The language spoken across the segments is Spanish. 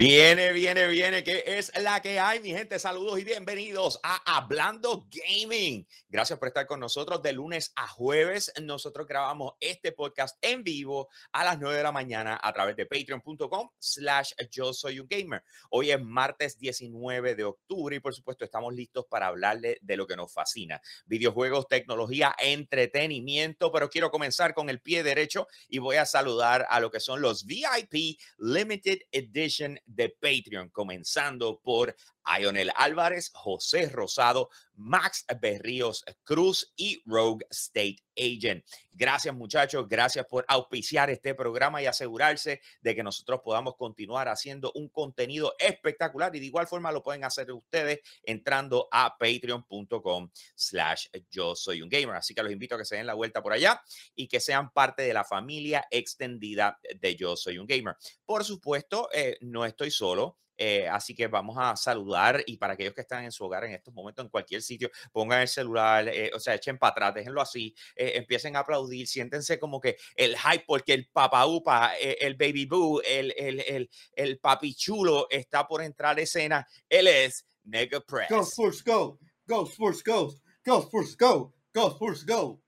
Viene, viene, viene, que es la que hay, mi gente. Saludos y bienvenidos a Hablando Gaming. Gracias por estar con nosotros de lunes a jueves. Nosotros grabamos este podcast en vivo a las 9 de la mañana a través de patreon.com slash yo soy un gamer. Hoy es martes 19 de octubre y por supuesto estamos listos para hablarle de lo que nos fascina. Videojuegos, tecnología, entretenimiento, pero quiero comenzar con el pie derecho y voy a saludar a lo que son los VIP Limited Edition de Patreon, comenzando por Ionel Álvarez, José Rosado, Max Berríos Cruz y Rogue State Agent. Gracias muchachos, gracias por auspiciar este programa y asegurarse de que nosotros podamos continuar haciendo un contenido espectacular y de igual forma lo pueden hacer ustedes entrando a patreon.com slash yo soy un gamer. Así que los invito a que se den la vuelta por allá y que sean parte de la familia extendida de yo soy un gamer. Por supuesto, eh, no estoy solo. Eh, así que vamos a saludar y para aquellos que están en su hogar en estos momentos, en cualquier sitio, pongan el celular, eh, o sea, echen para atrás, déjenlo así, eh, empiecen a aplaudir, siéntense como que el hype, porque el papá upa, el baby boo, el, el, el, el papi chulo está por entrar a escena. Él es Nega Press. Go Spurs, go. Go Spurs, go. Go Spurs, go. Go Spurs, go.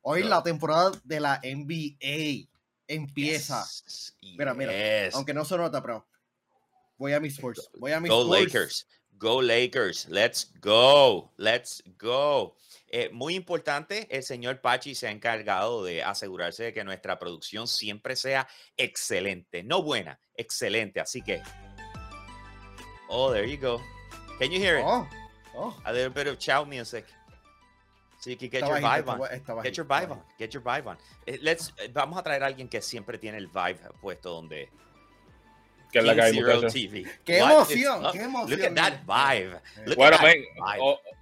Hoy la temporada de la NBA empieza. Mira, mira. Aunque no se nota, pero Voy a mis Spurs. Voy a mis Go Lakers. Go Lakers. Let's go. Let's go. Eh, muy importante, el señor Pachi se ha encargado de asegurarse de que nuestra producción siempre sea excelente. No buena, excelente. Así que. Oh, there you go. Can you hear it? Oh, oh. A little bit of chow music. So you can get your vibe on. Get your vibe on. Get your vibe on. Let's, eh, vamos a traer a alguien que siempre tiene el vibe puesto donde que es la que hay, TV. ¡Qué emoción! ¡Qué emoción! Look at that vibe. bueno,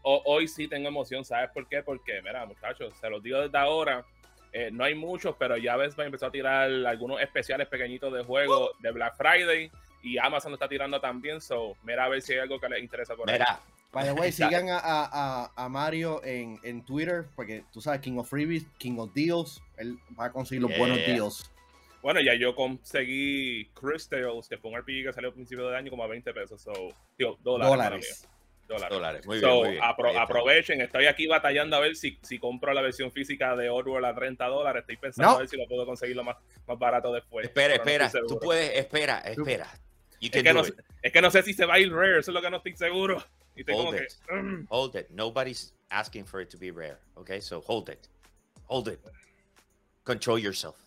hoy sí tengo emoción, ¿sabes por qué? Porque, mira, muchachos, se los digo desde ahora. Eh, no hay muchos, pero ya ves, va a empezar a tirar algunos especiales pequeñitos de juego de Black Friday y Amazon lo está tirando también. So, mira a ver si hay algo que les interesa por mira. ahí. By the way, sigan a, a, a, Mario en, en, Twitter, porque tú sabes, King of Freebies, King of Deals, él va a conseguir los buenos deals. Bueno, ya yo conseguí Crystals, que fue un RPG que salió a principio de año como a 20 pesos. So, tío, dólares. Dólares. dólares. Muy, bien, muy bien. aprovechen, estoy aquí batallando a ver si, si compro la versión física de Oddworld a 30 dólares. Estoy pensando a ver si lo puedo conseguir lo más, más barato después. Espera, espera, tú puedes, espera, espera. Es que, no, es que, no, sé si se va a ir rare, eso es lo que no estoy seguro. Y hold it. Mm". Hold it. Nobody's asking for it to be rare. Okay, so hold it. Hold it. Control yourself.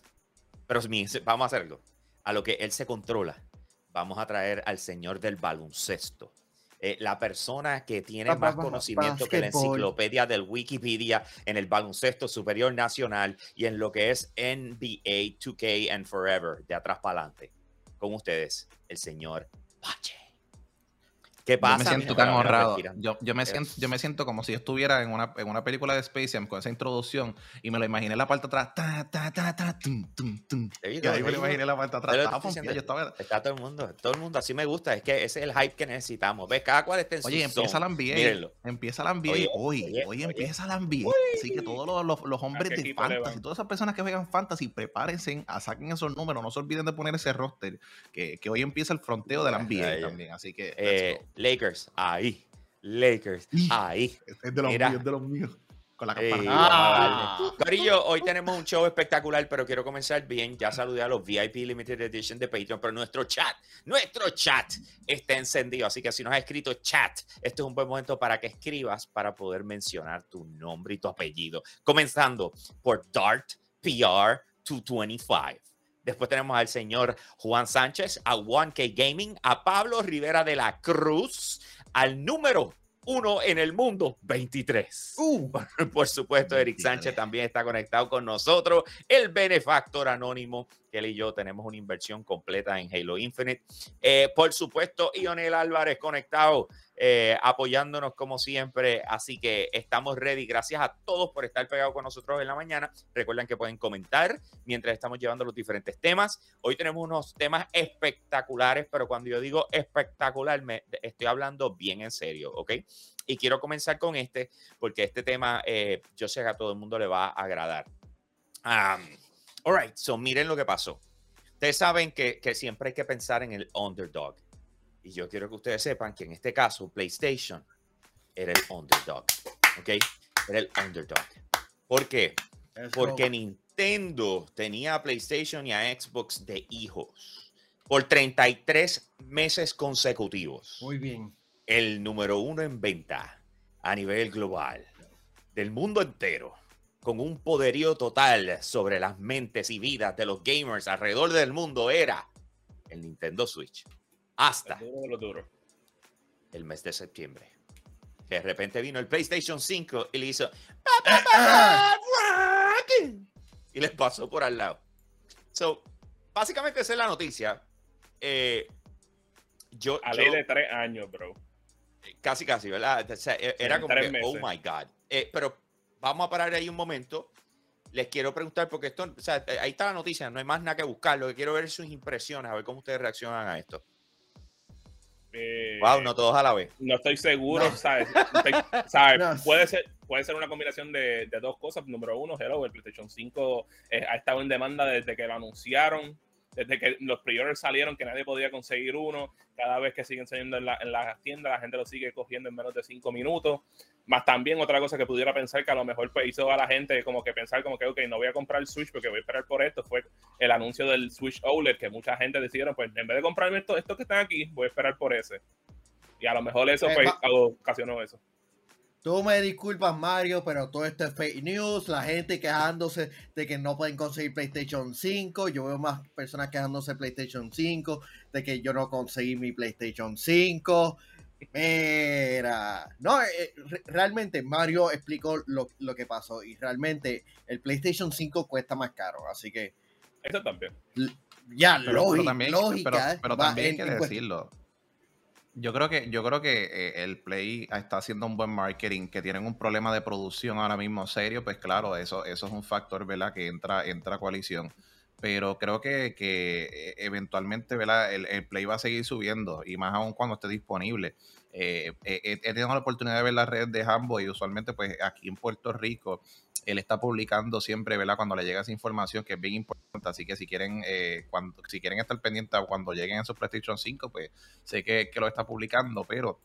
Pero vamos a hacerlo. A lo que él se controla, vamos a traer al señor del baloncesto. Eh, la persona que tiene más conocimiento que la enciclopedia del Wikipedia en el baloncesto superior nacional y en lo que es NBA 2K and Forever, de atrás para adelante. Con ustedes, el señor Pache. ¿Qué pasa? Yo me siento tan honrado. Yo, yo, me siento, yo me siento como si estuviera en una, en una película de Space Jam con esa introducción y me lo imaginé la parte atrás. Ta, ta, ta, ta, tum, tum, tum. Y ahí me lo imaginé la parte atrás. Estaba Está todo el mundo, todo el mundo. Así me gusta. Es que ese es el hype que necesitamos. ¿Ves? Cada cual está en Oye, empieza la NBA. Empieza la NBA hoy. Hoy empieza la NBA. Así que todos los, los, los hombres de fantasy, todas esas personas que juegan fantasy, prepárense, a saquen esos números. No se olviden de poner ese roster. Que, que hoy empieza el fronteo de la NBA también. Así que. Eh, Lakers. Ah, ahí. Lakers, ahí. Es de los míos, es de los míos. Con la campana. Carillo, hoy tenemos un show espectacular, pero quiero comenzar bien. Ya saludé a los VIP Limited Edition de Patreon, pero nuestro chat, nuestro chat está encendido. Así que si nos has escrito chat, este es un buen momento para que escribas para poder mencionar tu nombre y tu apellido. Comenzando por Dart PR 225. Después tenemos al señor Juan Sánchez, a 1K Gaming, a Pablo Rivera de la Cruz, al número uno en el mundo, 23. Uh. Por, supuesto, Eric Sánchez también está conectado con nosotros, el benefactor anónimo, que él y yo tenemos una inversión completa en Halo Infinite. Eh, por supuesto, Ionel Álvarez conectado eh, apoyándonos como siempre. Así que estamos ready. Gracias a todos por estar pegados con nosotros en la mañana. Recuerden que pueden comentar mientras estamos llevando los diferentes temas. Hoy tenemos unos temas espectaculares, pero cuando yo digo espectacular, me estoy hablando bien en serio, ¿ok? Y quiero comenzar con este, porque este tema eh, yo sé que a todo el mundo le va a agradar. all right, so miren lo que pasó. Ustedes saben que, que siempre hay que pensar en el underdog. Y yo quiero que ustedes sepan que en este caso, PlayStation era el underdog. ¿Ok? Era el underdog. ¿Por qué? Porque Nintendo tenía a PlayStation y a Xbox de hijos por 33 meses consecutivos. Muy bien. El número uno en venta a nivel global del mundo entero, con un poderío total sobre las mentes y vidas de los gamers alrededor del mundo, era el Nintendo Switch. Hasta el mes de septiembre. De repente vino el PlayStation 5 y le hizo. y les pasó por al lado. So, básicamente esa es la noticia. Eh, yo, a ley de tres años, bro. Casi, casi, ¿verdad? E, era como que, oh my God. Eh, pero vamos a parar ahí un momento. Les quiero preguntar, porque esto, o sea, ahí está la noticia, no hay más nada que buscar. Lo que quiero ver es sus impresiones, a ver cómo ustedes reaccionan a esto. Wow, eh, no todos a la vez. No estoy seguro, ¿sabes? Puede, ser, puede ser una combinación de, de, dos cosas. Número uno, hello, el PlayStation 5 eh, ha estado en demanda desde que lo anunciaron desde que los pre salieron, que nadie podía conseguir uno, cada vez que siguen saliendo en, la, en las tiendas, la gente lo sigue cogiendo en menos de cinco minutos. Más también otra cosa que pudiera pensar que a lo mejor pues, hizo a la gente como que pensar como que, ok, no voy a comprar el Switch porque voy a esperar por esto, fue el anuncio del Switch OLED, que mucha gente decidieron, pues en vez de comprarme esto, estos que están aquí, voy a esperar por ese. Y a lo mejor eso eh, ocasionó eso. Tú me disculpas, Mario, pero todo esto es fake news. La gente quejándose de que no pueden conseguir PlayStation 5. Yo veo más personas quejándose de PlayStation 5, de que yo no conseguí mi PlayStation 5. Mira, no, eh, realmente Mario explicó lo, que pasó y realmente el PlayStation 5 cuesta más caro, así que... Eso también. Ya, lógica, pero, también hay que decirlo yo creo que, yo creo que eh, el Play está haciendo un buen marketing, que tienen un problema de producción ahora mismo serio, pues claro, eso, eso es un factor, ¿verdad? Que entra, entra a coalición. Pero creo que, que eh, eventualmente, ¿verdad? El, el, Play va a seguir subiendo, y más aún cuando esté disponible. Eh, he tenido la oportunidad de ver la red de Hambo y usualmente, pues aquí en Puerto Rico, él está publicando siempre, ¿verdad? Cuando le llega esa información que es bien importante. Así que si quieren, eh, cuando, si quieren estar pendientes cuando lleguen esos PlayStation 5, pues sé que, lo está publicando, pero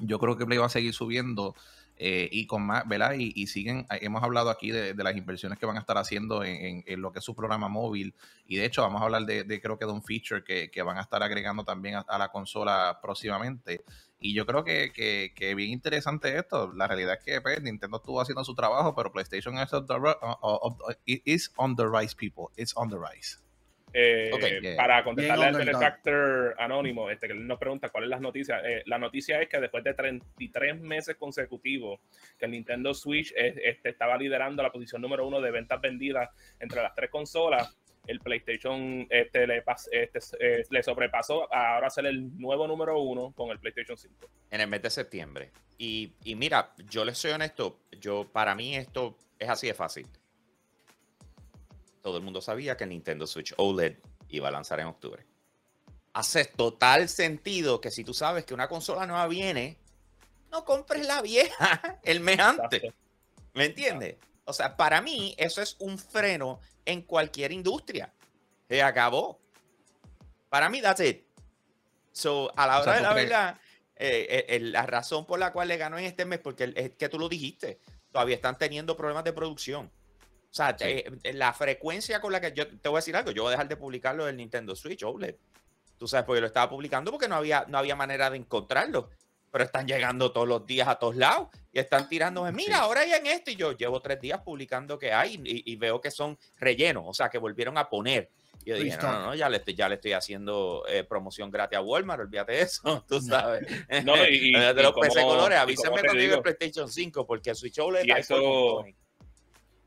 yo creo que Play va a seguir subiendo. Eh, y con más, ¿verdad? Y, siguen, eh, hemos hablado aquí de, las inversiones que van a estar haciendo en, lo que es su programa móvil. Y de hecho, vamos a hablar de, creo que de un feature que, van a estar agregando también a la consola próximamente. Y yo creo que, que, que, bien interesante esto. La realidad es que pues, Nintendo estuvo haciendo su trabajo, pero PlayStation es on the, on the rise, people. It's on the rise. Eh, para contestarle al benefactor anónimo, este, que él nos pregunta cuál es la noticia. Eh, la noticia es que después de 33 meses consecutivos que el Nintendo Switch este, estaba liderando la posición número uno de ventas vendidas entre las tres consolas, el PlayStation este, le, este, eh, le sobrepasó a ahora ser el nuevo número uno con el PlayStation 5. En el mes de septiembre. Y, mira, yo les soy honesto, yo para mí esto es así de fácil. Todo el mundo sabía que Nintendo Switch OLED iba a lanzar en octubre. Hace total sentido que si tú sabes que una consola nueva viene, no compres la vieja el mes antes. ¿Me entiendes? O sea, para mí eso es un freno en cualquier industria. Se acabó. Para mí, that's it. So, a la hora de la verdad, eh, eh, la razón por la cual le ganó en este mes, porque es que tú lo dijiste, todavía están teniendo problemas de producción. O sea, eh, la frecuencia con la que yo te voy a decir algo, yo voy a dejar de publicarlo del Nintendo Switch OLED. Tú sabes, porque lo estaba publicando porque no había, no había manera de encontrarlo. Pero están llegando todos los días a todos lados y están tirándome, mira, ahora hay en esto y yo llevo tres días publicando que hay y, veo que son rellenos, o sea, que volvieron a poner. Y yo dije, no, no, no, ya le estoy, ya le estoy haciendo eh, promoción gratis a Walmart, olvídate de eso, tú sabes. No, y, de los PC colores, avísenme cuando llegue el PlayStation 5, porque el Switch OLED... Y eso,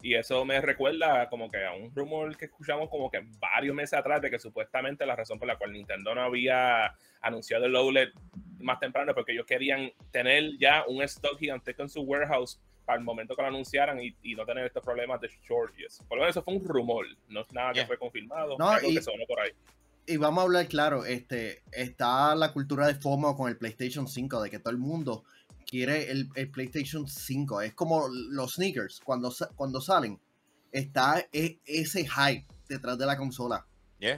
y eso me recuerda como que a un rumor que escuchamos como que varios meses atrás de que supuestamente la razón por la cual Nintendo no había anunciado el OLED más temprano porque ellos querían tener ya un stock gigantesco en su warehouse para el momento que lo anunciaran y, no tener estos problemas de shortages. Por lo menos eso fue un rumor, no es nada que fue confirmado, no, y, que sonó por ahí. Y vamos a hablar claro, este, está la cultura de FOMO con el PlayStation 5, de que todo el mundo quiere el, PlayStation 5. Es como los sneakers, cuando, cuando salen, está e, ese hype detrás de la consola.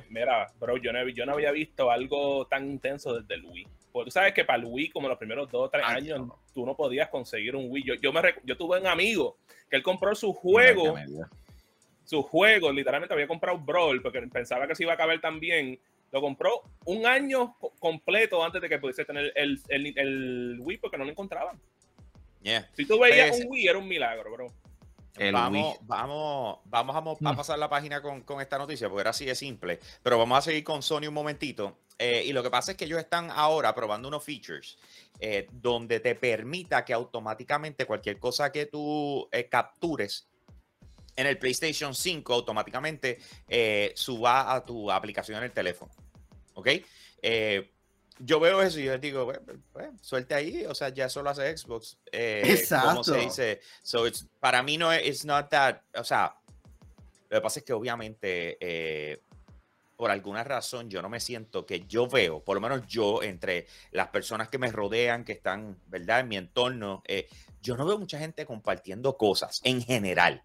Mira, bro, yo no, yo no había visto algo tan intenso desde el Wii. Porque tú sabes que para el Wii, como los primeros dos o tres años, tú no podías conseguir un Wii. Yo, yo, me, yo tuve un amigo que él compró su juego, su juego, literalmente había comprado Brawl porque pensaba que se iba a caber también. Lo compró un año completo antes de que pudiese tener el, el, el Wii porque no lo encontraban. Si tú veías pues, un Wii, era un milagro, bro vamos, vamos, vamos a, pasar la página con, esta noticia, porque era así de simple. Pero vamos a seguir con Sony un momentito. Eh, y lo que pasa es que ellos están ahora probando unos features eh, donde te permita que automáticamente cualquier cosa que tú eh, captures en el PlayStation 5 automáticamente suba a tu aplicación en el teléfono. ¿Ok? yo veo eso y yo digo, bueno, suelte ahí, o sea, ya eso lo hace Xbox. Eh, Exacto. Como se dice, so it's, para mí no es it's not that, o sea, lo que pasa es que obviamente eh, por alguna razón yo no me siento que yo veo, por lo menos yo, entre las personas que me rodean, que están, ¿verdad? En mi entorno, eh, yo no veo mucha gente compartiendo cosas en general.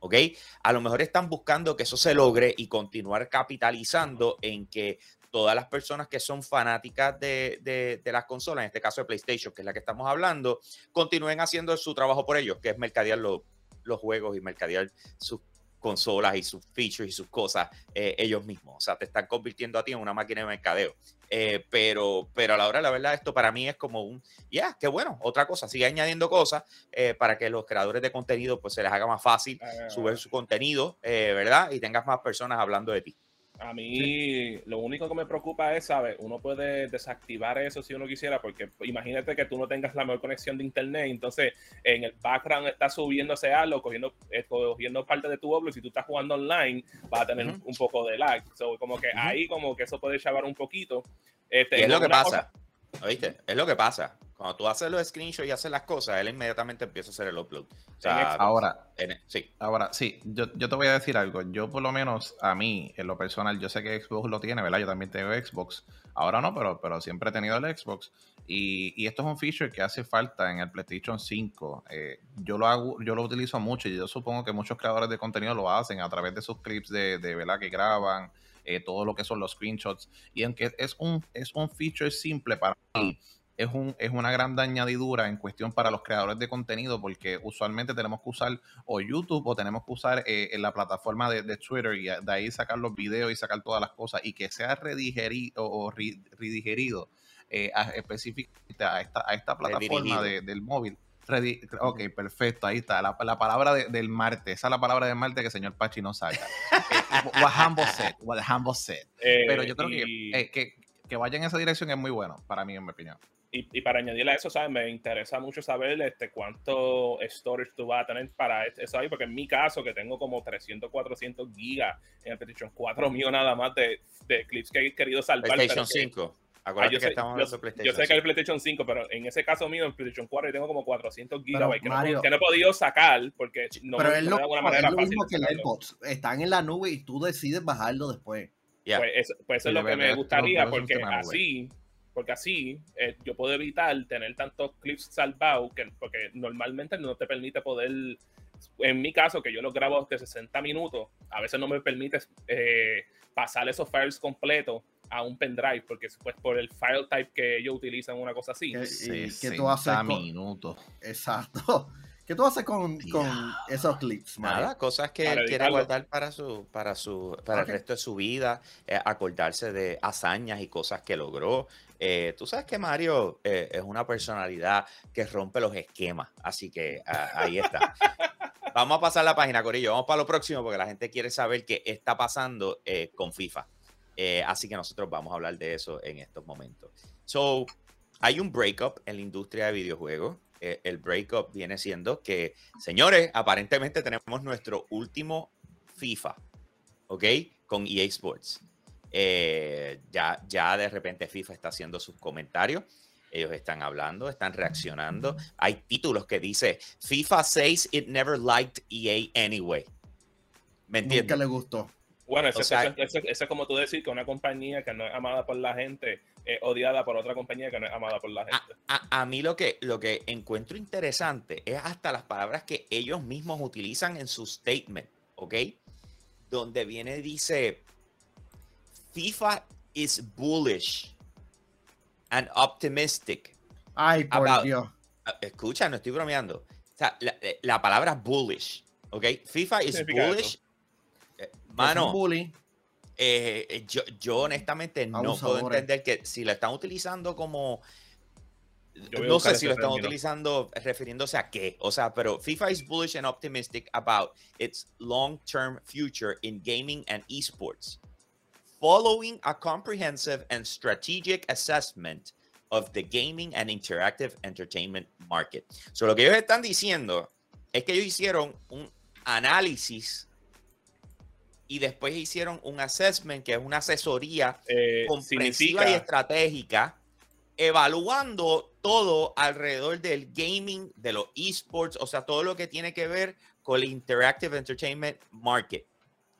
¿Ok? A lo mejor están buscando que eso se logre y continuar capitalizando en que todas las personas que son fanáticas de, las consolas, en este caso de PlayStation, que es la que estamos hablando, continúen haciendo su trabajo por ellos, que es mercadear los juegos y mercadear sus consolas y sus features y sus cosas eh, ellos mismos. O sea, te están convirtiendo a ti en una máquina de mercadeo. Eh, pero, pero a la hora la verdad, esto para mí es como un, ya, qué bueno, otra cosa, sigue añadiendo cosas eh, para que los creadores de contenido pues se les haga más fácil ah. subir su contenido, ¿verdad? Y tengas más personas hablando de ti. A mí lo único que me preocupa es, ¿sabes? Uno puede desactivar eso si uno quisiera, porque imagínate que tú no tengas la mejor conexión de internet, entonces en el background está subiéndose algo, cogiendo, eh, cogiendo parte de tu oblo, y si tú estás jugando online, vas a tener un poco de lag. So, como que ahí como que eso puede chavar un poquito. Este, es lo que pasa. ¿Oíste? Es lo que pasa. Cuando tú haces los screenshots y haces las cosas, él inmediatamente empieza a hacer el upload. ahora, sí. Ahora, sí, yo, te voy a decir algo. Yo, por lo menos, a mí, en lo personal, yo sé que Xbox lo tiene, ¿verdad? Yo también tengo Xbox. Ahora no, pero, pero siempre he tenido el Xbox. Y, esto es un feature que hace falta en el PlayStation 5. Eh, yo, lo hago, yo lo utilizo mucho y yo supongo que muchos creadores de contenido lo hacen a través de sus clips de, de ¿verdad? que graban. Eh, todo lo que son los screenshots. Y aunque es un, es un feature simple para mí, es, un, es una gran añadidura en cuestión para los creadores de contenido, porque usualmente tenemos que usar o YouTube o tenemos que usar eh, en la plataforma de, Twitter y de ahí sacar los videos y sacar todas las cosas y que sea redigerido o redigerido eh, específicamente a esta, a esta plataforma del móvil ok, perfecto, ahí está. La, palabra del martes, esa es la palabra del martes que el señor Pachi no saca. eh, what said, what said. Pero yo creo eh, que, que, vaya en esa dirección es muy bueno, para mí, en mi opinión. Y, para añadirle a eso, ¿sabes? Me interesa mucho saber este, cuánto storage tú vas a tener para eso ahí, porque en mi caso, que tengo como 300, 400 gigas en el PlayStation 4 mío nada más de, de clips que he querido salvar. PlayStation 5. Ah, yo, sé, yo, sé, que hay PlayStation 5, pero en ese caso mío, en PlayStation 4, yo tengo como 400 gigabytes que, no, he podido sacar porque no, pero es lo, manera es lo mismo que el AirPods. Están en la nube y tú decides bajarlo después. Pues, eso, pues eso es lo que me gustaría, porque así, porque así eh, yo puedo evitar tener tantos clips salvados, que, porque normalmente no te permite poder, en mi caso, que yo lo grabo de 60 minutos, a veces no me permite eh, pasar esos files completos a un pendrive, porque pues por el file type que ellos utilizan, una cosa así. ¿Qué, tú haces con... minutos. Exacto. ¿Qué tú haces con, con esos clips? Nada, cosas que quiere guardar para su, para su, para el resto de su vida, eh, acordarse de hazañas y cosas que logró. Eh, tú sabes que Mario eh, es una personalidad que rompe los esquemas, así que ah, ahí está. Vamos a pasar la página, Corillo. Vamos para lo próximo porque la gente quiere saber qué está pasando con FIFA. Eh, así que nosotros vamos a hablar de eso en estos momentos. So, hay un breakup en la industria de videojuegos. Eh, el breakup viene siendo que, señores, aparentemente tenemos nuestro último FIFA, ¿ok? Con EA Sports. Eh, ya, ya de repente FIFA está haciendo sus comentarios. Ellos están hablando, están reaccionando. Hay títulos que dice FIFA 6 it never liked EA anyway. ¿Me entiendes? Nunca le gustó. Bueno, eso, es como tú decir que una compañía que no es amada por la gente es odiada por otra compañía que no es amada por la gente. A, mí lo que, lo que encuentro interesante es hasta las palabras que ellos mismos utilizan en su statement, ¿ok? Donde viene y dice, FIFA is bullish and optimistic. Ay, por Dios. Ah, escucha, no estoy bromeando. O sea, la, la palabra bullish, ¿ok? FIFA is bullish. Eh, mano, eh, eh, yo, yo, honestamente no puedo entender que si la están utilizando como no sé si lo están utilizando refiriéndose a qué, o sea, pero FIFA is bullish and optimistic about its long-term future in gaming and esports, following a comprehensive and strategic assessment of the gaming and interactive entertainment market. So lo que ellos están diciendo es que ellos hicieron un análisis y después hicieron un assessment, que es una asesoría eh, comprensiva y estratégica, evaluando todo alrededor del gaming, de los esports, o sea, todo lo que tiene que ver con el Interactive Entertainment Market.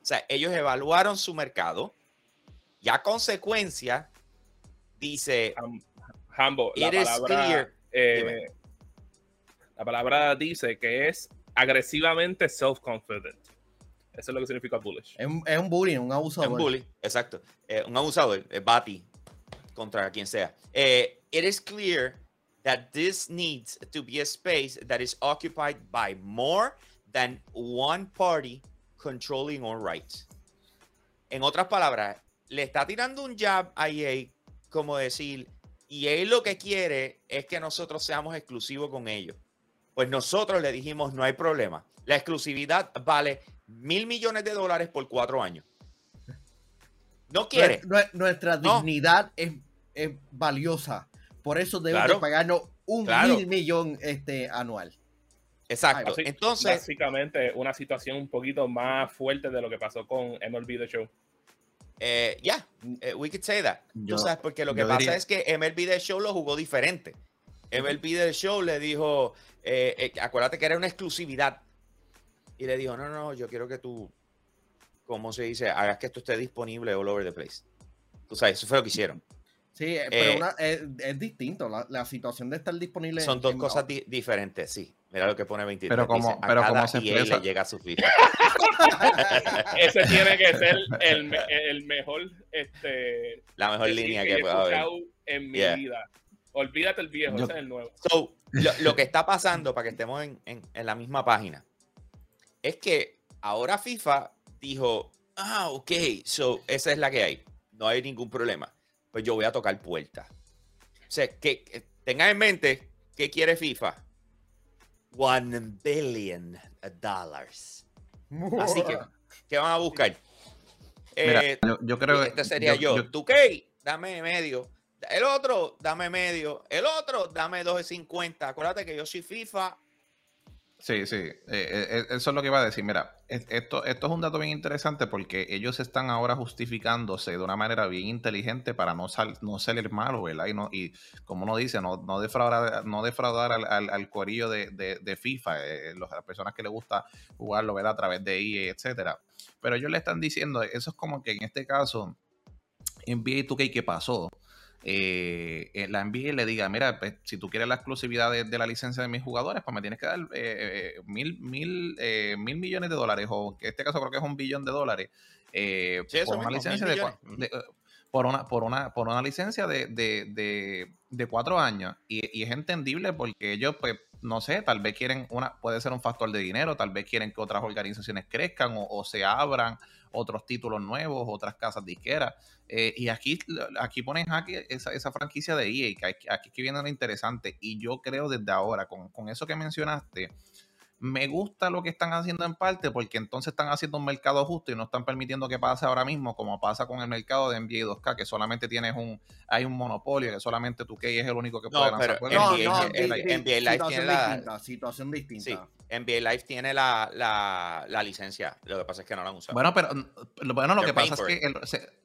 O sea, ellos evaluaron su mercado y a consecuencia dice... Hambo, la palabra, eh, la palabra dice que es agresivamente self-confident. Eso es lo que significa bullish. Es, un bullying, un abusador. Es un bully, exacto. Eh, un abusador, es Bati, contra quien sea. Eh, it is clear that this needs to be a space that is occupied by more than one party controlling all rights. En otras palabras, le está tirando un jab a EA como decir, y él lo que quiere es que nosotros seamos exclusivos con ellos. Pues nosotros le dijimos, no hay problema. La exclusividad vale mil millones de dólares por cuatro años. No quiere. Nuestra, dignidad es, valiosa. Por eso debemos pagarnos un mil millón este, anual. Exacto. Entonces, básicamente una situación un poquito más fuerte de lo que pasó con MLB The Show. Eh, ya, yeah, we could say that. Tú sabes, porque lo que pasa es que MLB The Show lo jugó diferente. MLB The Show le dijo, eh, eh, acuérdate que era una exclusividad. Y le dijo, no, no, yo quiero que tú, ¿cómo se dice? Hagas que esto esté disponible all over the place. Tú sabes, eso fue lo que hicieron. Sí, eh, pero es, distinto. La, situación de estar disponible. Son dos cosas diferentes, sí. Mira lo que pone 23. Pero como, pero como se le llega a su FIFA. Ese tiene que ser el, el mejor. Este, la mejor línea que, pueda haber. En mi vida. Olvídate el viejo, ese es el nuevo. So, lo, que está pasando, para que estemos en, en, en la misma página, es que ahora FIFA dijo, ah, ok, so esa es la que hay. No hay ningún problema pues yo voy a tocar puertas. O sea, que, tengan en mente qué quiere FIFA. One billion dollars. Así que, ¿qué van a buscar? Eh, yo, creo que. Este sería yo. yo. ¿Tú qué? Dame medio. El otro, dame medio. El otro, dame 2.50. Acuérdate que yo soy FIFA Sí, sí, eh, eh, eso es lo que iba a decir. Mira, esto, esto es un dato bien interesante porque ellos están ahora justificándose de una manera bien inteligente para no, sal, no salir malo, ¿verdad? Y, no, y como uno dice, no, no defraudar, no defraudar al, al, al corillo de, de, FIFA, eh, las personas que les gusta jugarlo, ¿verdad? A través de EA, etcétera. Pero ellos le están diciendo, eso es como que en este caso, NBA 2K, ¿qué pasó? Eh, la NBA le diga, mira, pues, si tú quieres la exclusividad de, la licencia de mis jugadores, pues me tienes que dar eh, eh, mil, mil, eh, mil millones de dólares, o en este caso creo que es un billón de dólares, por, una licencia de, por, una, por, una, por una licencia de, de, de cuatro años. Y, y, es entendible porque ellos, pues, no sé, tal vez quieren una, puede ser un factor de dinero, tal vez quieren que otras organizaciones crezcan o, o se abran otros títulos nuevos, otras casas disqueras. Eh, y aquí, aquí ponen jaque esa, esa franquicia de EA, que aquí, aquí que viene lo interesante. Y yo creo desde ahora, con, con eso que mencionaste, me gusta lo que están haciendo en parte porque entonces están haciendo un mercado justo y no están permitiendo que pase ahora mismo como pasa con el mercado de NBA 2K que solamente tienes un hay un monopolio que solamente tu Key es el único que puede lanzar no, NBA, Live tiene la situación distinta sí, NBA Live tiene la, la, la, licencia. Lo que pasa es que no la han usado. Bueno pero bueno lo que pasa es que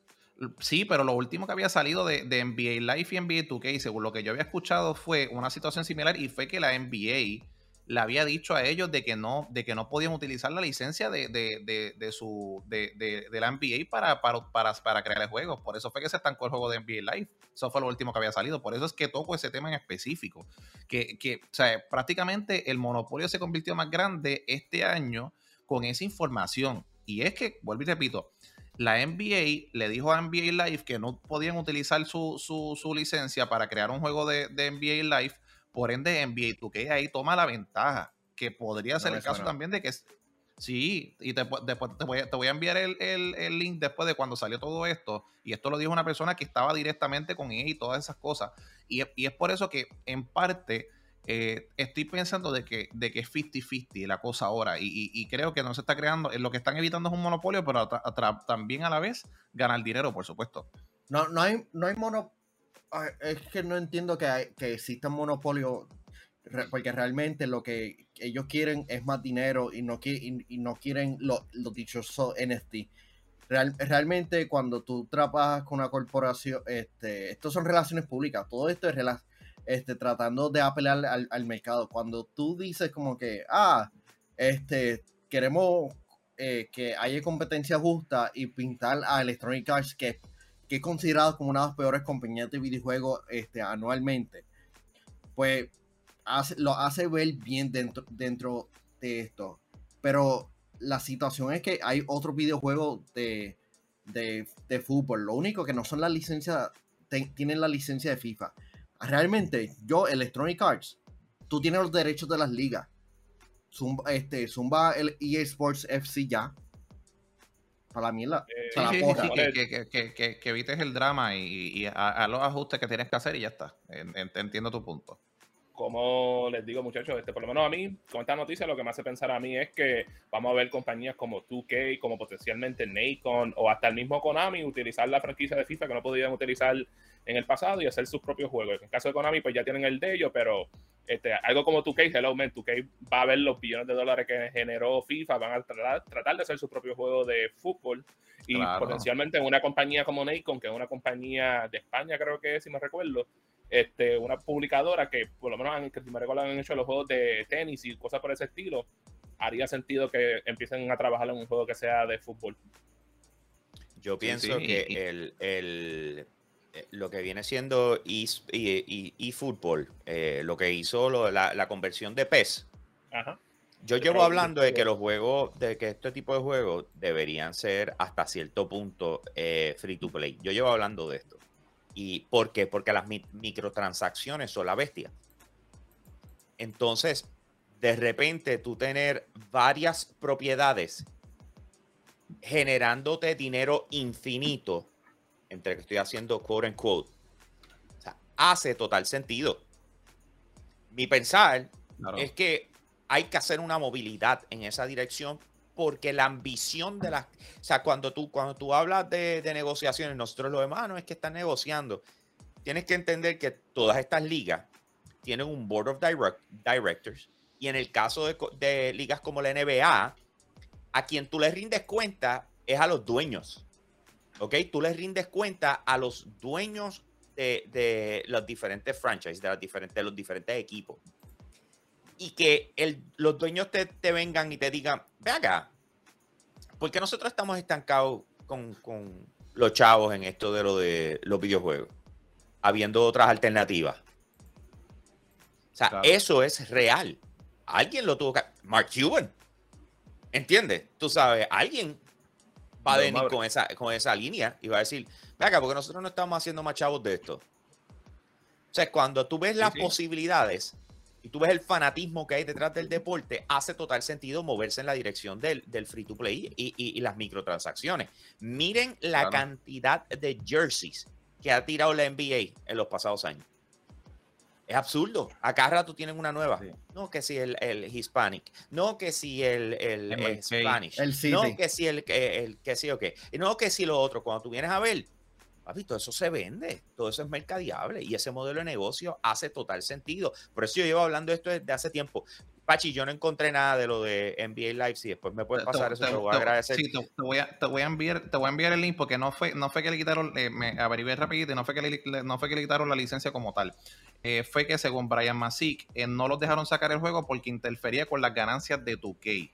Sí, pero lo último que había salido de, de, NBA Live y NBA 2K, según lo que yo había escuchado, fue una situación similar y fue que la NBA le había dicho a ellos de que no, de que no podían utilizar la licencia de, de, de, su, de, la NBA para, para, para, para, crear el juego. Por eso fue que se estancó el juego de NBA Live. Eso fue lo último que había salido. Por eso es que toco ese tema en específico. Que, que o sea, prácticamente el monopolio se convirtió más grande este año con esa información. Y es que, vuelvo y repito, la NBA le dijo a NBA Live que no podían utilizar su, su, licencia para crear un juego de, de, NBA Live, por ende NBA 2K ahí toma la ventaja, que podría ser el caso también de que Sí, y después te, voy, a enviar el, link después de cuando salió todo esto. Y esto lo dijo una persona que estaba directamente con ella y todas esas cosas. Y, es por eso que, en parte, eh, estoy pensando de que, de que es 50-50 la cosa ahora. Y, creo que no se está creando. Lo que están evitando es un monopolio, pero también a la vez ganar dinero, por supuesto. No, no hay, no hay monopolio. Es que no entiendo que, que exista un monopolio porque realmente lo que ellos quieren es más dinero y no, quieren los lo dichosos NFT. realmente cuando tú trabajas con una corporación, este, esto son relaciones públicas, todo esto es este, tratando de apelar al, mercado. Cuando tú dices como que, ah, este, queremos eh, que haya competencia justa y pintar a Electronic Arts, que, que es considerado como una de las peores compañías de videojuegos este, anualmente, pues lo hace ver bien dentro, dentro de esto. Pero la situación es que hay otros videojuegos de, de, fútbol. Lo único que no son la licencia, tienen la licencia de FIFA. Realmente, yo, Electronic Arts, tú tienes los derechos de las ligas. Zumba, este, Zumba el EA Sports FC ya. Para mí, la, que, evites el drama y, a, los ajustes que tienes que hacer y ya está. Entiendo tu punto como les digo, muchachos, este, por lo menos a mí, con esta noticia, lo que me hace pensar a mí es que vamos a ver compañías como 2K, como potencialmente Nacon o hasta el mismo Konami utilizar la franquicia de FIFA que no podían utilizar en el pasado y hacer sus propios juegos. En el caso de Konami, pues ya tienen el de ellos, pero este, algo como 2K, Hello Man, 2K va a ver los billones de dólares que generó FIFA, van a tratar, de hacer su propio juego de fútbol y potencialmente una compañía como Nacon, que es una compañía de España, creo que es, si me recuerdo, este, una publicadora que por lo menos que me recuerdo han hecho los juegos de tenis y cosas por ese estilo, haría sentido que empiecen a trabajar en un juego que sea de fútbol. Yo pienso que el, el, lo que viene siendo eFootball, eh, lo que hizo la, la, conversión de PES, yo llevo hablando de que los juegos, de que este tipo de juegos deberían ser hasta cierto punto eh, free to play. Yo llevo hablando de esto. ¿Y por qué? Porque las microtransacciones son la bestia. Entonces, de repente tú tener varias propiedades generándote dinero infinito, entre que estoy haciendo quote en quote, hace total sentido. Mi pensar es que hay que hacer una movilidad en esa dirección porque la ambición de las... O sea, cuando tú, cuando tú hablas de, negociaciones, nosotros lo demás no es que están negociando. Tienes que entender que todas estas ligas tienen un board of directors y en el caso de, ligas como la NBA, a quien tú le rindes cuenta es a los dueños. ¿Ok? Tú les rindes cuenta a los dueños de, los diferentes franchises, de, las diferentes, de los diferentes equipos y que el, los dueños te, te, vengan y te digan, ve acá, porque nosotros estamos estancados con, con, los chavos en esto de lo de los videojuegos, habiendo otras alternativas. O sea, eso es real. Alguien lo tuvo que... Mark Cuban. ¿Entiendes? Tú sabes, alguien va a venir con esa, con esa línea y va a decir, ve acá, porque nosotros no estamos haciendo más chavos de esto. O sea, cuando tú ves las posibilidades, y tú ves el fanatismo que hay detrás del deporte, hace total sentido moverse en la dirección del, free to play y, las microtransacciones. Miren la cantidad de jerseys que ha tirado la NBA en los pasados años. Es absurdo. A cada rato tienen una nueva. No que si el, Hispanic. No que si el, el, Spanish. no que si el, el, que si o qué. No que si lo otro. Cuando tú vienes a ver, Papi, todo eso se vende, todo eso es mercadiable y ese modelo de negocio hace total sentido. Por eso yo llevo hablando de esto desde hace tiempo. Pachi, yo no encontré nada de lo de NBA Live. Si después me puedes pasar eso, te, voy a agradecer. Sí, te, voy a, te, voy a, enviar, te voy a enviar el link porque no fue, no fue que le quitaron, eh, me averigué rapidito y no fue que le, no fue que le quitaron la licencia como tal. Eh, fue que según Brian Masick, eh, no los dejaron sacar el juego porque interfería con las ganancias de 2K.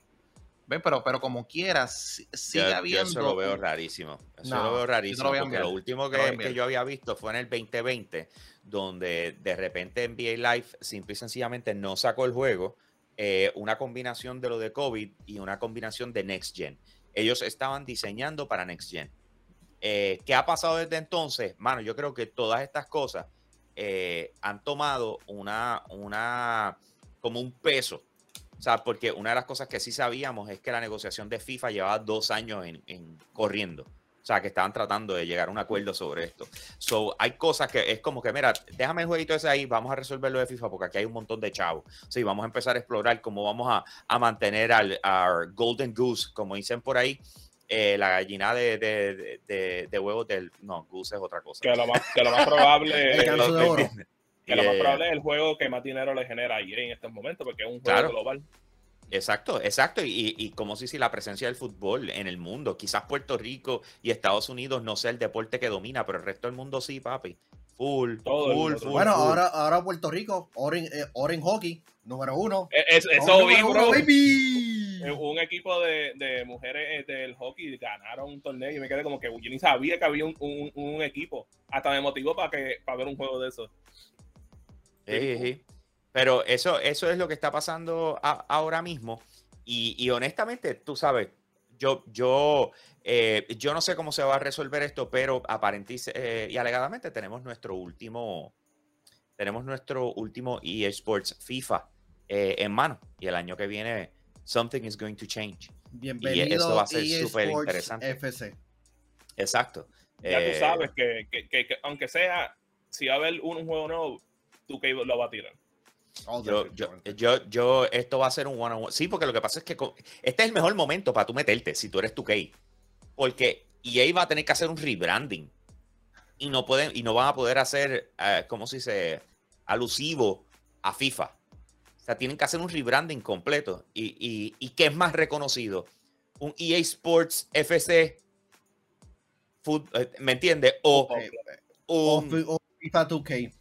Pero, pero como quieras, sigue habiendo. eso lo veo rarísimo. Eso lo veo rarísimo. Lo porque lo último que, yo había visto fue en el 2020, donde de repente NBA Live simple y sencillamente no sacó el juego. Eh, una combinación de lo de COVID y una combinación de Next Gen. ellos estaban diseñando para Next Gen. Eh, ¿Qué ha pasado desde entonces? Mano, yo creo que todas estas cosas eh, han tomado una, una, como un peso. O sea, porque una de las cosas que sí sabíamos es que la negociación de FIFA llevaba dos años en, corriendo. O sea, que estaban tratando de llegar a un acuerdo sobre esto. So, hay cosas que es como que, mira, déjame el jueguito ese ahí, vamos a resolverlo de FIFA porque aquí hay un montón de chavos. Sí, vamos a empezar a explorar cómo vamos a, a mantener al Golden Goose, como dicen por ahí, eh, la gallina de, de, de, de, huevos del. No, Goose es otra cosa. Que lo más, que lo más probable. es, que lo más probable es el juego que más dinero le genera a en estos momentos, porque es un juego global. Exacto, exacto. Y, y como si, si la presencia del fútbol en el mundo, quizás Puerto Rico y Estados Unidos no sea el deporte que domina, pero el resto del mundo sí, papi. Full, full, full, Bueno, Ahora, ahora Puerto Rico, Oren, eh, Hockey, número uno. Es, eso, bro. Baby. Eh, un equipo de, de, mujeres eh, del hockey ganaron un torneo y me quedé como que yo ni sabía que había un, un, equipo. Hasta me motivó para que para ver un juego de eso. Pero eso, eso es lo que está pasando ahora mismo. Y, y, honestamente, tú sabes, yo, yo, eh, yo no sé cómo se va a resolver esto, pero aparentemente y alegadamente tenemos nuestro último, tenemos nuestro último eSports FIFA en mano. Y el año que viene something is going to change. Bienvenido y esto va a ser súper interesante. FC. Exacto. Ya tú eh, sabes que, que, que, aunque sea, si va a haber un, juego nuevo, tú que lo va a tirar. Yo, yo, yo, esto va a ser un one on one. Sí, porque lo que pasa es que este es el mejor momento para tú meterte si tú eres tu K. Porque EA va a tener que hacer un rebranding. Y no pueden, y no van a poder hacer, uh, ¿cómo se dice? Alusivo a FIFA sea, tienen que hacer un rebranding completo. ¿Y, y, qué es más reconocido? Un EA Sports FC, eh, ¿me entiendes? O, un, FIFA 2K.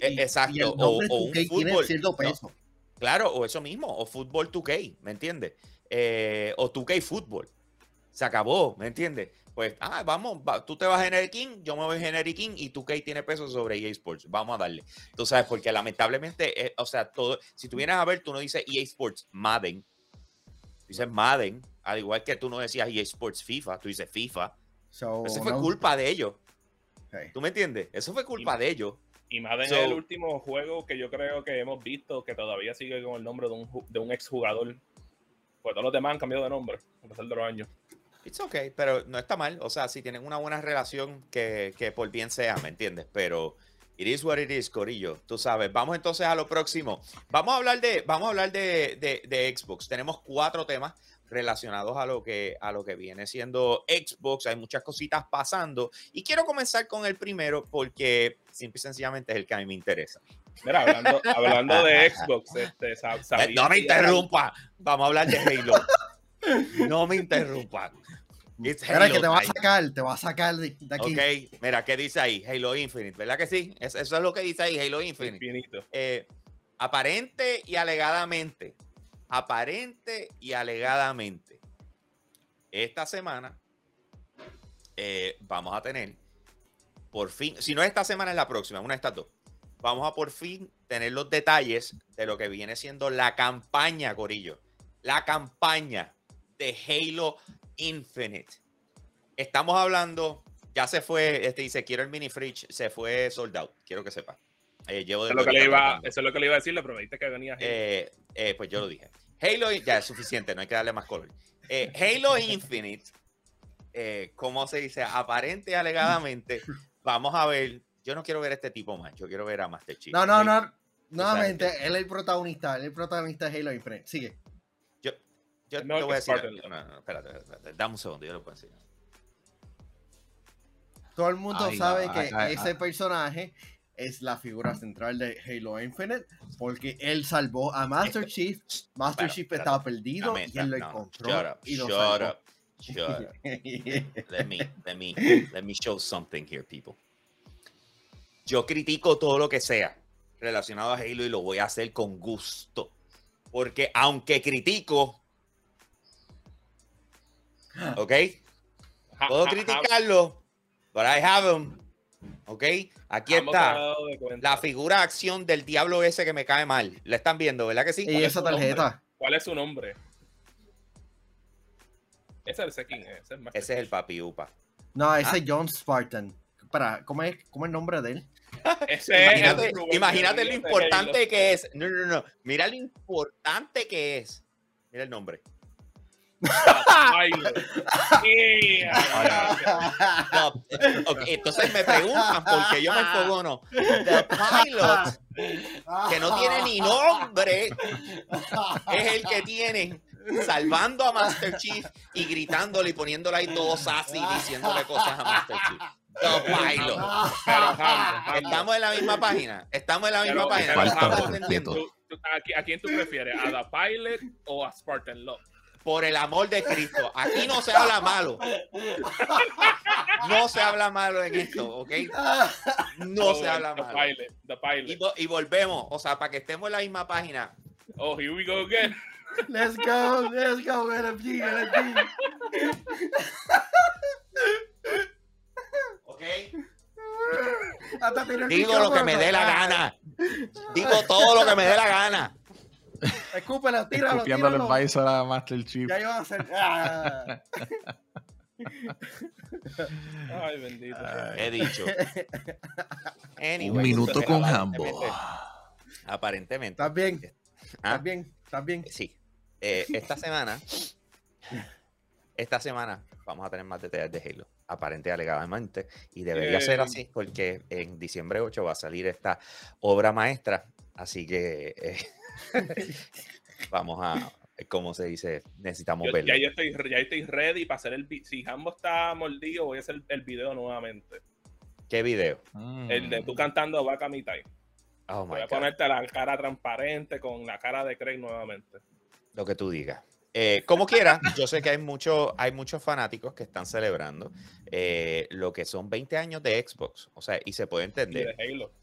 E, exacto. o, un fútbol. claro, o eso mismo, o fútbol 2K, ¿me entiendes? Eh, o 2K fútbol. Se acabó, ¿me entiendes? Pues, ah, vamos, tú te vas a Generic King, yo me voy a Generic King y tú, Kate, tiene peso sobre EA Sports. Vamos a darle. Tú sabes, porque lamentablemente, eh, o sea, todo, si tú vienes a ver, tú no dices EA Sports Madden, dices Madden, al igual que tú no decías EA Sports FIFA, tú dices FIFA. Eso fue culpa de ellos. ¿Tú me entiendes? Eso fue culpa de ellos. Y Madden es el último juego que yo creo que hemos visto que todavía sigue con el nombre de un, de un exjugador. Pues todos los demás han cambiado de nombre a pesar de los años. It's okay, pero no está mal. O sea, si tienen una buena relación, que, que por bien sea, ¿me entiendes? Pero it is what it is, Corillo. Tú sabes. Vamos entonces a lo próximo. Vamos a hablar de, vamos a hablar de, de, de Xbox. Tenemos cuatro temas relacionados a lo que a lo que viene siendo Xbox. Hay muchas cositas pasando y quiero comenzar con el primero porque simple y sencillamente es el que a mí me interesa. Mira, hablando, hablando de Xbox, este, eh, no me interrumpa. Vamos a hablar de Halo. No me interrumpa. Mira que te va a sacar, te va a sacar de, aquí. Ok, mira, ¿qué dice ahí? Halo Infinite, ¿verdad que sí? Eso, es lo que dice ahí, Halo Infinite. Eh, aparente y alegadamente, aparente y alegadamente, esta semana eh, vamos a tener, por fin, si no es esta semana, es la próxima, una de estas dos, vamos a por fin tener los detalles de lo que viene siendo la campaña, Corillo. La campaña de Halo Infinite. Estamos hablando, ya se fue, este dice, quiero el mini fridge, se fue sold out, quiero que sepa. Eh, llevo eso, es lo que le iba, eso es lo que le iba a decir, le prometiste que venía eh, eh, pues yo lo dije. Halo, ya es suficiente, no hay que darle más color. Halo Infinite, como se dice, aparente y alegadamente, vamos a ver, yo no quiero ver a este tipo más, yo quiero ver a Master Chief. No, no, no, nuevamente, él es el protagonista, él es el protagonista de Halo Infinite, sigue. Yo te voy a decir. No, no, espérate, espérate, dame un segundo, yo lo puedo decir. Todo el mundo sabe que ese personaje es la figura central de Halo Infinite porque él salvó a Master Chief. Master Chief estaba perdido y él lo encontró shut up, y lo shut salvó. Up, shut up. let me, let me, let me show something here, people. Yo critico todo lo que sea relacionado a Halo y lo voy a hacer con gusto. Porque aunque critico, ¿Ok? Puedo criticarlo, pero I have him. ¿Ok? Aquí está la figura de acción del diablo ese que me cae mal. ¿La están viendo, verdad que sí? Y esa tarjeta. ¿Cuál es su nombre? Ese es el King, ese es, el papi Upa. No, ese ah. es John Spartan. Para, ¿cómo es, cómo es el nombre de él? imagínate, imagínate lo importante que es. No, no, no. Mira lo importante que es. Mira el nombre. Entonces me preguntan por qué yo me enfogono. The Pilot, que no tiene ni nombre, es el que tienen salvando a Master Chief y gritándole y poniéndole ahí todo sassy diciéndole cosas a Master Chief. The Pilot. Estamos en la misma página. Estamos en la misma página. ¿A quién tú prefieres? ¿A The Pilot o a Spartan Love? Por el amor de Cristo. Aquí no se habla malo. No se habla malo en esto, ¿ok? No se habla malo. Y, volvemos, o sea, para que estemos en la misma página. Oh, here we go again. Let's go, let's go, LFG, LFG. ¿Ok? Digo lo que me dé la gana. Digo todo lo que me dé la gana. Escúpelo, tíralo, Escupiéndole el país a Master Chief. Ya iba a hacer. Ah. Ay, bendito. He dicho. Un minuto con Hambo. Aparentemente. ¿Estás bien? ¿Ah? ¿Estás bien? ¿Estás bien? Sí. Eh, esta semana. Esta semana vamos a tener más detalles de Halo. Aparente alegadamente. Y debería ser así porque en diciembre 8 va a salir esta obra maestra. Así que. Eh, Vamos a, como se dice, necesitamos verlo. Ya, estoy, ya estoy ready para hacer el Si Jambo está mordido, voy a hacer el video nuevamente. ¿Qué video? El de tú cantando Vaca Mitai. Oh voy a ponerte la cara transparente con la cara de Craig nuevamente. Lo que tú digas. Eh, como quiera, yo sé que hay, mucho, hay muchos fanáticos que están celebrando eh, lo que son 20 años de Xbox. O sea, y se puede entender.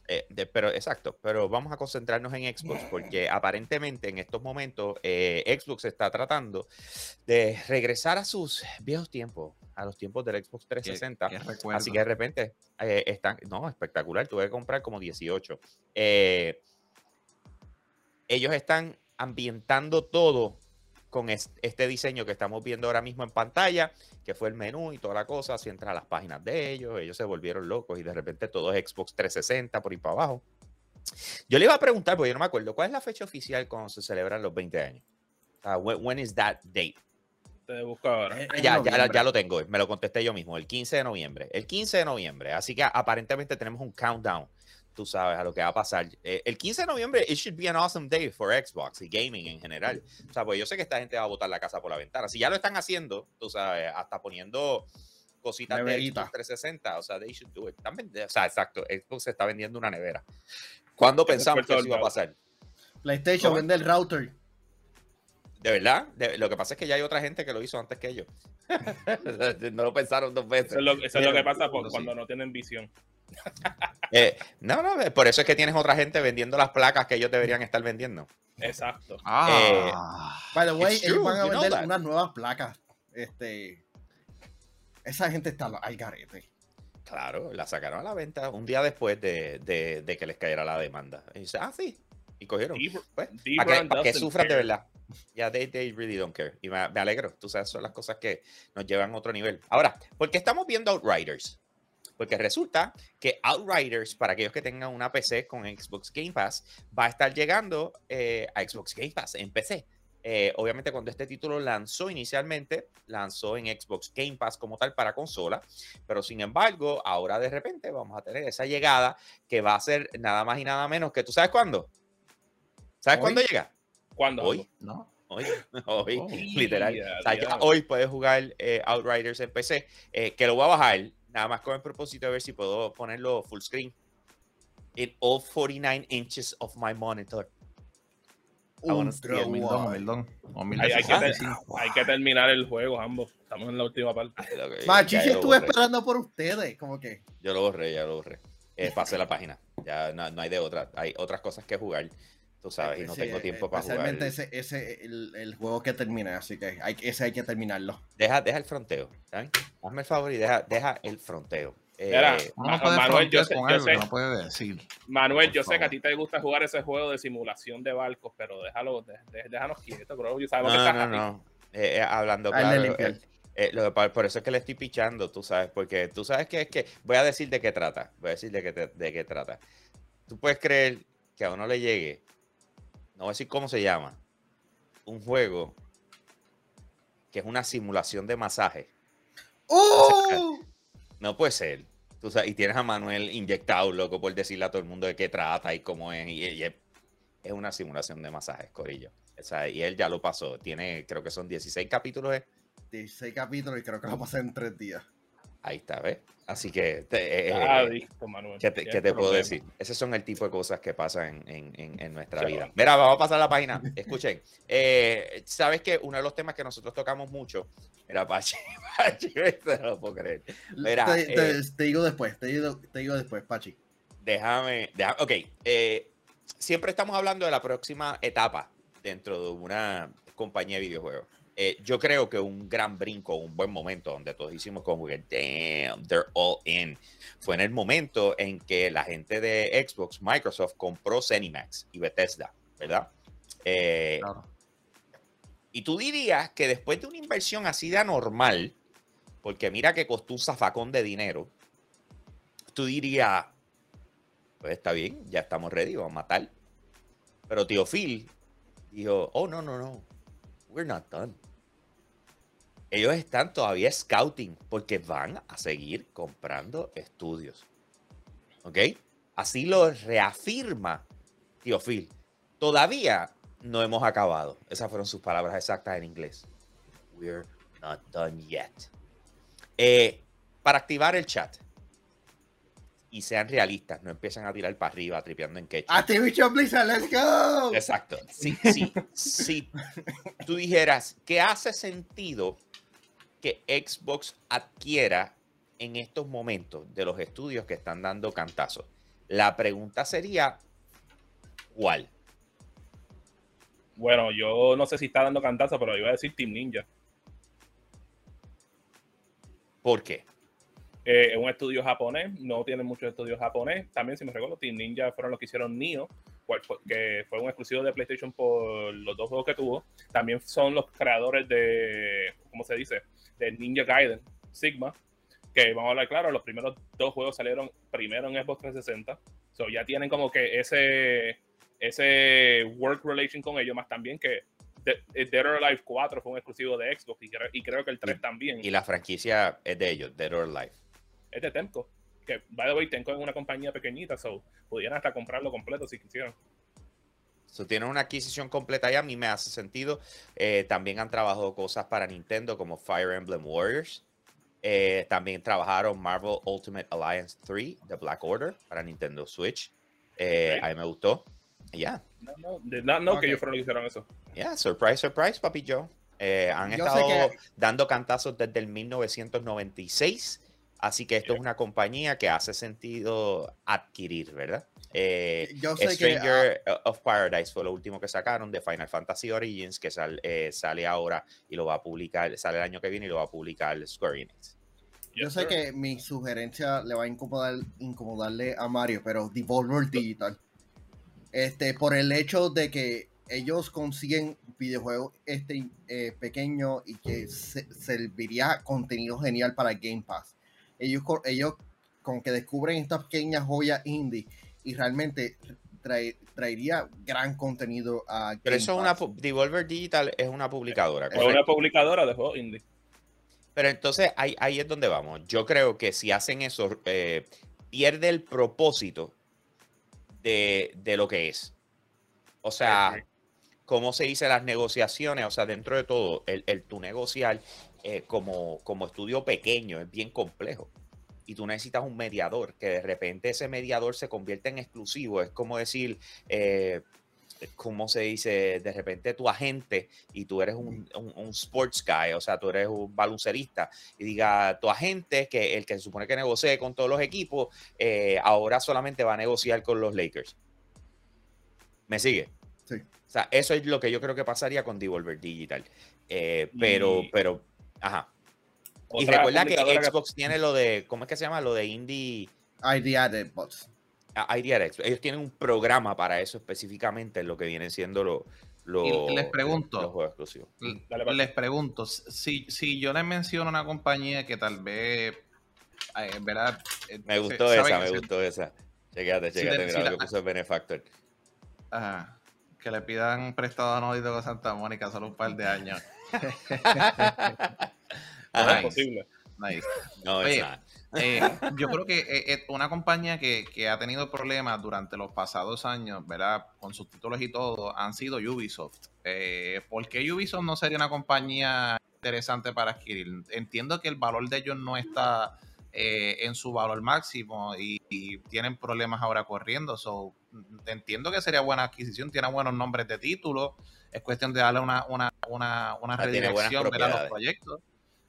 Eh, pero exacto, pero vamos a concentrarnos en Xbox porque aparentemente en estos momentos Xbox está tratando de regresar a sus viejos tiempos, a los tiempos del Xbox 360. Así que de repente están, no, espectacular, tuve que comprar como 18. ellos están ambientando todo con este diseño que estamos viendo ahora mismo en pantalla, que fue el menú y toda la cosa, si entras a las páginas de ellos, ellos se volvieron locos y de repente todo es Xbox 360 por ahí para abajo. Yo le iba a preguntar, porque yo no me acuerdo, ¿cuál es la fecha oficial cuando se celebran los 20 años? when, is that date? Te busco ahora. Ya, ya, ya, lo tengo, me lo contesté yo mismo, el 15 de noviembre. El 15 de noviembre, así que aparentemente tenemos un countdown tú sabes, a lo que va a pasar. Eh, el 15 de noviembre, it should be an awesome day for Xbox y gaming en general. O sea, pues yo sé que esta gente va a botar la casa por la ventana. Si ya lo están haciendo, tú sabes, hasta poniendo cositas de Xbox 360, o sea, they should do it. o sea, exacto, Xbox se está vendiendo una nevera. ¿Cuándo pensamos que eso iba a pasar? PlayStation vende el router. De verdad, lo que pasa es que ya hay otra gente que lo hizo antes que ellos. no lo pensaron dos veces. Eso es lo, que pasa cuando no tienen visión. Eh, no, no, por eso es que tienes otra gente vendiendo las placas que ellos deberían estar vendiendo. Exacto. Ah. Eh, By the way, ellos van a vender unas nuevas placas. Este, esa gente está al garete. Claro, la sacaron a la venta un día después de, que les cayera la demanda. Y dice, ah, sí. Y cogieron. Pues, para que, sufran de verdad. Ya, they, they, really don't care. Y me, me, alegro. Tú sabes, son las cosas que nos llevan a otro nivel. Ahora, porque estamos viendo Outriders. Porque resulta que Outriders, para aquellos que tengan una PC con Xbox Game Pass, va a estar llegando eh, a Xbox Game Pass en PC. Eh, obviamente cuando este título lanzó inicialmente, lanzó en Xbox Game Pass como tal para consola, pero sin embargo, ahora de repente vamos a tener esa llegada que va a ser nada más y nada menos que tú sabes cuándo. ¿Sabes cuándo llega? ¿Cuándo? Hoy. No. Hoy, hoy, oh, literal. hoy puedes jugar eh, Outriders en PC, que lo voy a bajar nada más con el propósito de ver si puedo ponerlo full screen. In all 49 inches of my monitor. hay, que terminar el juego, ambos. Estamos en la última parte. Machi, estuve esperando por ustedes. Como que. Yo lo borré, ya lo borré. Eh, pasé la página. Ya no, no, hay de otra. Hay otras cosas que jugar. Tú sabes, y no tengo tiempo para jugar. Especialmente ese, ese el, el, juego que termina, así que hay, ese hay que terminarlo. Deja, deja el fronteo, ¿sabes? Hazme el favor y deja, deja el fronteo. Eh, Manuel, yo sé, yo sé, no puede decir. Manuel, yo sé que a ti te gusta jugar ese juego de simulación de barcos, pero déjalo, déjanos quietos, bro. Yo no, no, no, eh, eh, hablando claro, Eh, por eso es que le estoy pichando, tú sabes, porque tú sabes que es que voy a decir de qué trata, voy a decir de qué, de qué trata. Tú puedes creer que a uno le llegue, no voy a decir cómo se llama, un juego que es una simulación de masaje. ¡Oh! no puede ser. Tú sabes, y tienes a Manuel inyectado, loco, por decirle a todo el mundo de qué trata y cómo es. Y, es, una simulación de masajes, Corillo. y él ya lo pasó. Tiene, creo que son 16 capítulos. ¿eh? 16 capítulos y creo que lo pasé en 3 días. Ahí está, ¿ves? Así que, te, eh, ah, Manuel. ¿qué te, puedo decir? Esos son el tipo de cosas que pasan en, nuestra vida. Mira, vamos a pasar a la página. Escuchen, eh, ¿sabes que Uno de los temas que nosotros tocamos mucho era Pachi. Pachi, no lo puedo creer. Mira, te, eh, digo después, te digo, te digo después, Pachi. Déjame, déjame ok. siempre estamos hablando de la próxima etapa dentro de una compañía de videojuegos. Eh, yo creo que un gran brinco, un buen momento donde todos hicimos como que, damn, they're all in, fue en el momento en que la gente de Xbox, Microsoft, compró Zenimax y Bethesda, ¿verdad? Eh, y tú dirías que después de una inversión así de anormal, porque mira que costó un zafacón de dinero, tú dirías, pues está bien, ya estamos ready, vamos a matar. Pero tío Phil dijo, oh, no, no, no, we're not done. Ellos están todavía scouting porque van a seguir comprando estudios. ¿Ok? Así lo reafirma Tío Phil. Todavía no hemos acabado. Esas fueron sus palabras exactas en inglés. We're not done yet. Eh, para activar el chat, y sean realistas, no empiezan a tirar para arriba, tripeando en quechua. Activision Blizzard, let's go. Exacto. Sí, sí, sí. Tú dijeras que hace sentido que Xbox adquiera en estos momentos de los estudios que están dando cantazos. La pregunta sería, ¿cuál? Bueno, yo no sé si está dando cantazo, pero iba a decir Team Ninja. ¿Por qué? Eh, es un estudio japonés, no tiene muchos estudios japonés. También, si me recuerdo, Team Ninja fueron los que hicieron Nio, que fue un exclusivo de PlayStation por los dos juegos que tuvo. También son los creadores de, ¿cómo se dice? De Ninja Gaiden, Sigma. Que vamos a hablar claro, los primeros dos juegos salieron primero en Xbox 360. So ya tienen como que ese, ese work relation con ellos, más también que Dead or Alive 4 fue un exclusivo de Xbox y, creo que el 3 también. Y la franquicia es de ellos, Dead or Alive es de Temco. Que, by the way, Temco es una compañía pequeñita, so pudieran hasta comprarlo completo si quisieran. So, tienen una adquisición completa y a mí me hace sentido. Eh, también han trabajado cosas para Nintendo como Fire Emblem Warriors. Eh, también trabajaron Marvel Ultimate Alliance 3 The Black Order para Nintendo Switch. Eh, A mí me gustó. Ya. Yeah. No, no, did not know que ellos fueron los que hicieron eso. Yeah, surprise, surprise, papi Joe. Eh, han estado dando cantazos desde el 1996 Así que esto es una compañía que hace sentido adquirir, ¿verdad? Eh, Yo sé Stranger que, of Paradise fue lo último que sacaron de Final Fantasy Origins, que eh, sale ahora y lo va a publicar, sale el año que viene y lo va a publicar Square Enix. Yo sé que mi sugerencia le va a incomodar, incomodarle a Mario, pero Devolver Digital. Este, por el hecho de que ellos consiguen videojuegos este eh, pequeño y que serviría contenido genial para Game Pass ellos, ellos con que descubren estas pequeñas joyas indie y realmente traería gran contenido a Pero eso es una Devolver Digital es una publicadora. Es una publicadora de juegos indie. Pero entonces ahí, ahí es donde vamos. Yo creo que si hacen eso, eh, pierde el propósito de, lo que es. O sea, cómo se dice las negociaciones, o sea, dentro de todo, el, el tu negociar eh, como, como estudio pequeño es bien complejo. Y tú necesitas un mediador, que de repente ese mediador se convierte en exclusivo. Es como decir, eh, ¿cómo se dice? De repente tu agente y tú eres un, un, sports guy, o sea, tú eres un baloncerista, y diga, tu agente, que el que se supone que negocie con todos los equipos, eh, ahora solamente va a negociar con los Lakers. ¿Me sigue? Sí. O sea, eso es lo que yo creo que pasaría con Devolver Digital. pero, pero Ajá. y recuerda que Xbox tiene lo de, ¿cómo es que se llama? Lo de Indie. Idea de Xbox. Ah, Idea de Xbox. Ellos tienen un programa para eso específicamente, lo que vienen siendo los, les pregunto, les pregunto, si, si yo les menciono una compañía que tal vez, eh, ¿verdad? Eh, me gustó esa, me gustó esa. Chequéate, chequéate, mira lo que puso el Benefactor. Ajá, que le pidan prestado a Nodito con Santa Mónica solo un par de años. no es posible. Nice. No, es nada. Eh, yo creo que eh, eh, una compañía que, ha tenido problemas durante los pasados años, ¿verdad? Con sus títulos y todo, han sido Ubisoft. ¿Por qué Ubisoft no sería una compañía interesante para adquirir? Entiendo que el valor de ellos no está en su valor máximo y, tienen problemas ahora corriendo. So, entiendo que sería buena adquisición, tiene buenos nombres de títulos. Es cuestión de darle una, una, una, una ah, redirección a los proyectos.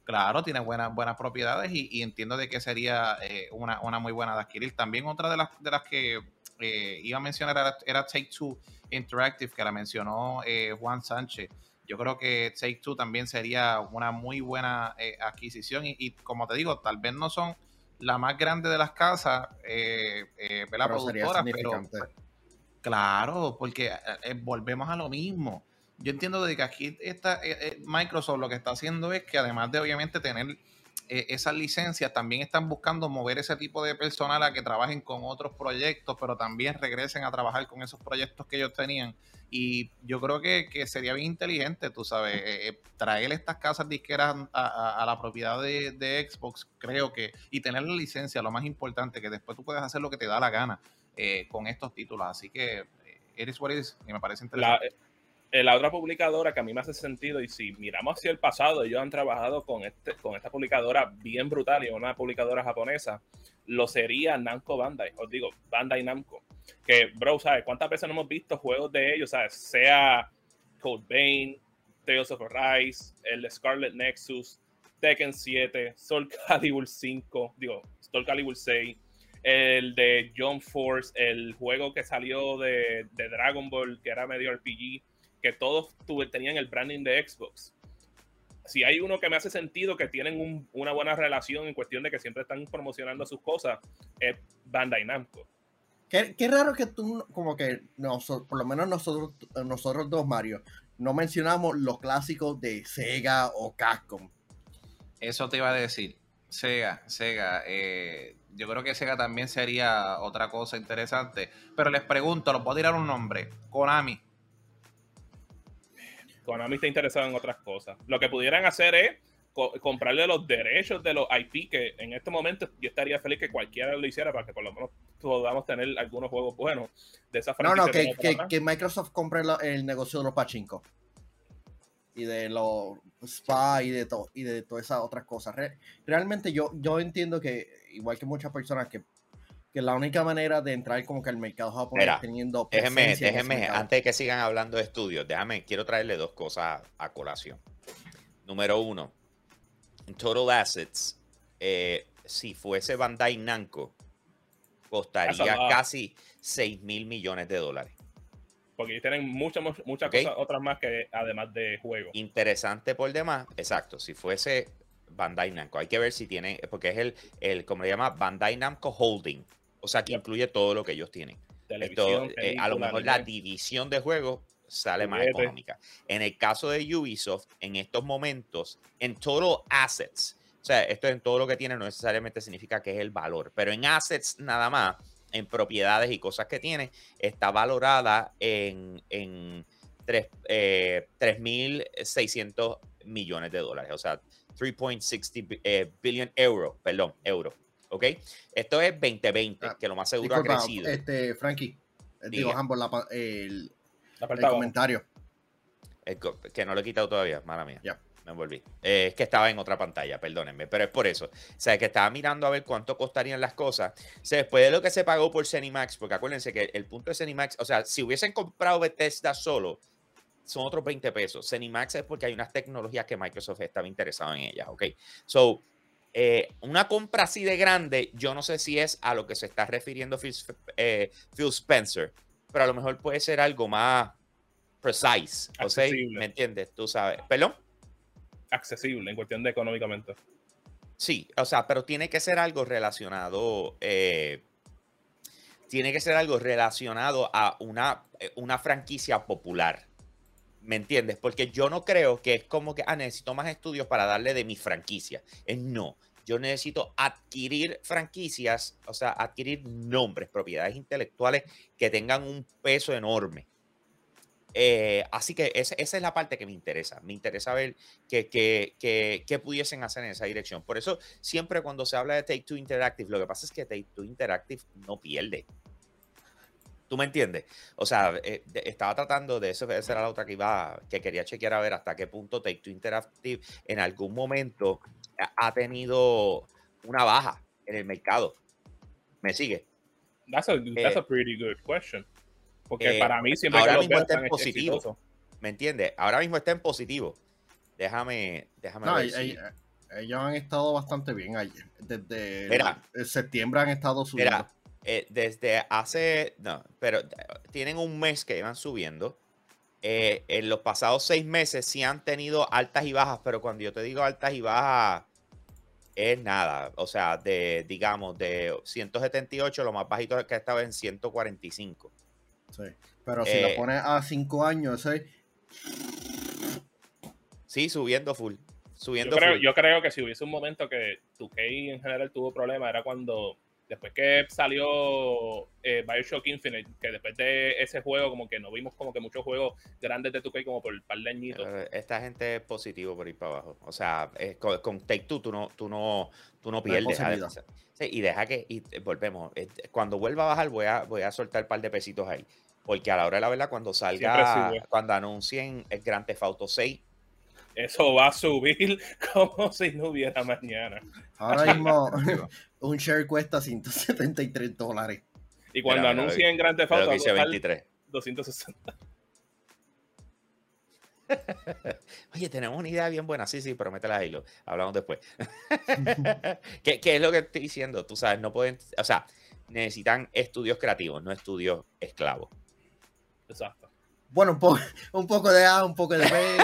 Claro, tiene buenas, buenas propiedades y, entiendo de que sería eh, una, muy buena de adquirir. También otra de las, de las que eh, iba a mencionar era, Take Two Interactive, que la mencionó eh, Juan Sánchez. Yo creo que Take Two también sería una muy buena adquisición y, como te digo, tal vez no son la más grande de las casas, eh, la productora, pero claro, porque volvemos a lo mismo. Yo entiendo de que aquí está, eh, eh, Microsoft lo que está haciendo es que además de obviamente tener eh, esas licencias, también están buscando mover ese tipo de personal a que trabajen con otros proyectos, pero también regresen a trabajar con esos proyectos que ellos tenían. Y yo creo que, sería bien inteligente, tú sabes, traer estas casas disqueras a, la propiedad de, Xbox, creo que, y tener la licencia, lo más importante, que después tú puedes hacer lo que te da la gana con estos títulos. Así que eres what is, y me parece interesante. Eh, la otra publicadora que a mí me hace sentido, y si miramos hacia el pasado, ellos han trabajado con, este, con esta publicadora bien brutal y una publicadora japonesa, lo sería Namco Bandai, os digo, Bandai Namco. Que, bro, ¿sabes? ¿Cuántas veces no hemos visto juegos de ellos? ¿Sabes? Sea Code Vein, Tales of Arise, el Scarlet Nexus, Tekken 7, Soul Calibur 5, digo, Soul Calibur 6, el de John Force, el juego que salió de, de Dragon Ball, que era medio RPG que todos tenían el branding de Xbox. Si hay uno que me hace sentido que tienen una buena relación en cuestión de que siempre están promocionando sus cosas, es Bandai Namco. Qué, raro que tú, como que nosotros, por lo menos nosotros, nosotros dos, Mario, no mencionamos los clásicos de Sega o Capcom. Eso te iba a decir. Sega, Sega. Eh, yo creo que Sega también sería otra cosa interesante. Pero les pregunto, ¿los puedo tirar un nombre? Konami. Konami está interesado en otras cosas. Lo que pudieran hacer es comprarle los derechos de los IP, que en este momento yo estaría feliz que cualquiera lo hiciera para que por lo menos podamos tener algunos juegos buenos de esa franquicia. No, no, que, Microsoft compre el negocio de los pachinko y de los spa y de todo y de todas esas otras cosas. realmente yo, yo entiendo que, igual que muchas personas que que la única manera de entrar como que al mercado japonés teniendo déjeme, déjeme, antes de que sigan hablando de estudios, déjame, quiero traerle dos cosas a, colación. Número uno, en Total Assets, eh, si fuese Bandai Namco, costaría casi 6 mil millones de dólares. Porque tienen muchas, muchas cosas, otras más que además de juego. Interesante por demás, exacto. Si fuese Bandai Namco, hay que ver si tiene, porque es el, el como le llama, Bandai Namco Holding. O sea, que incluye todo lo que ellos tienen. Eh, a lo mejor la división de juegos sale más económica. En el caso de Ubisoft, en estos momentos, en total assets, o sea, esto en todo lo que tiene no necesariamente significa que es el valor, pero en assets nada más, en propiedades y cosas que tiene, está valorada en, en 3.600 eh, millones de dólares, o sea, 3.60 eh, billion euro, perdón, euro. ¿ok? Esto es 2020, ah, que lo más seguro ha crecido. Este, Frankie, eh, digo, ambos, el, comentario. que no lo he quitado todavía, mala mía. Ya. Me volví. Eh, es que estaba en otra pantalla, perdónenme, pero es por eso. O sea, que estaba mirando a ver cuánto costarían las cosas. O sea, después de lo que se pagó por Cenimax, porque acuérdense que el punto de Cenimax, o sea, si hubiesen comprado Bethesda solo, son otros 20 pesos. Cenimax es porque hay unas tecnologías que Microsoft estaba interesado en ellas, ¿ok? So, eh, una compra así de grande, yo no sé si es a lo que se está refiriendo Phil, eh, Spencer, pero a lo mejor puede ser algo más precise. O sea, ¿me entiendes? Tú sabes. ¿Perdón? Accesible en cuestión de económicamente. Sí, o sea, pero tiene que ser algo relacionado. Eh, tiene que ser algo relacionado a una, una franquicia popular. ¿Me entiendes? Porque yo no creo que es como que, ah, necesito más estudios para darle de mi franquicia. Es no. Yo necesito adquirir franquicias, o sea, adquirir nombres, propiedades intelectuales que tengan un peso enorme. Eh, así que esa, es la parte que me interesa. Me interesa ver qué que, pudiesen hacer en esa dirección. Por eso, siempre cuando se habla de Take Two Interactive, lo que pasa es que Take Two Interactive no pierde. ¿Tú me entiendes? O sea, eh, estaba tratando de eso, esa era la otra que iba, que quería chequear a ver hasta qué punto Take Two Interactive en algún momento ha tenido una baja en el mercado. ¿Me sigue? That's a, that's a eh, pretty good question. Porque eh, para mí siempre ahora mismo está en positivo. ¿Me entiendes? Ahora mismo está en positivo. Déjame, déjame ver ellos han estado bastante bien ayer. Desde septiembre han estado subiendo. Mira, eh, desde hace, no, pero tienen un mes que iban subiendo. Eh, en los pasados seis meses sí han tenido altas y bajas, pero cuando yo te digo altas y bajas, es nada. O sea, de, digamos, de 178, lo más bajito es que estaba en 145. Sí. Pero si lo eh, pones a 5 años, ¿sí? Sí, subiendo full. Subiendo yo, creo, full. yo creo que si hubiese un momento que tu en general tuvo problemas, era cuando después que salió eh, Bioshock Infinite, que después de ese juego, como que no vimos como que muchos juegos grandes de 2K como por el par de añitos. Esta gente es positivo por ir para abajo. O sea, con, Take Two tú no, tú no, tú no pierdes. y deja que, y volvemos, cuando vuelva a bajar voy a, voy a soltar un par de pesitos ahí. Porque a la hora de la verdad, cuando salga, cuando anuncien el Grand Theft Auto 6, eso va a subir como si no hubiera mañana. Ahora mismo un share cuesta 173 dólares. Y cuando anuncien Grand Theft Auto, 23. 260. Oye, tenemos una idea bien buena. Sí, sí, pero métela ahí. Lo hablamos después. ¿Qué, ¿Qué, es lo que estoy diciendo? Tú sabes, no pueden. O sea, necesitan estudios creativos, no estudios esclavos. Exacto. Bueno, un, poco, de A, un poco de B.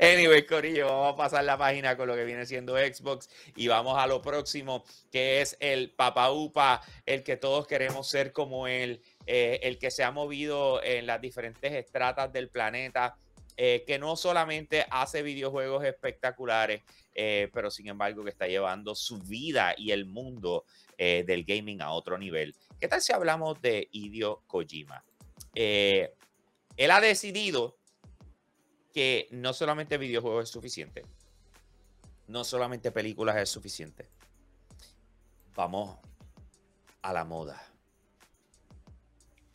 anyway, Corillo, vamos a pasar la página con lo que viene siendo Xbox y vamos a lo próximo, que es el Papa Upa, el que todos queremos ser como él, eh, el que se ha movido en las diferentes estratas del planeta. Eh, que no solamente hace videojuegos espectaculares, eh, pero sin embargo que está llevando su vida y el mundo del gaming a otro nivel. ¿Qué tal si hablamos de Hideo Kojima? Eh, él ha decidido que no solamente videojuegos es suficiente, no solamente películas es suficiente. Vamos a la moda.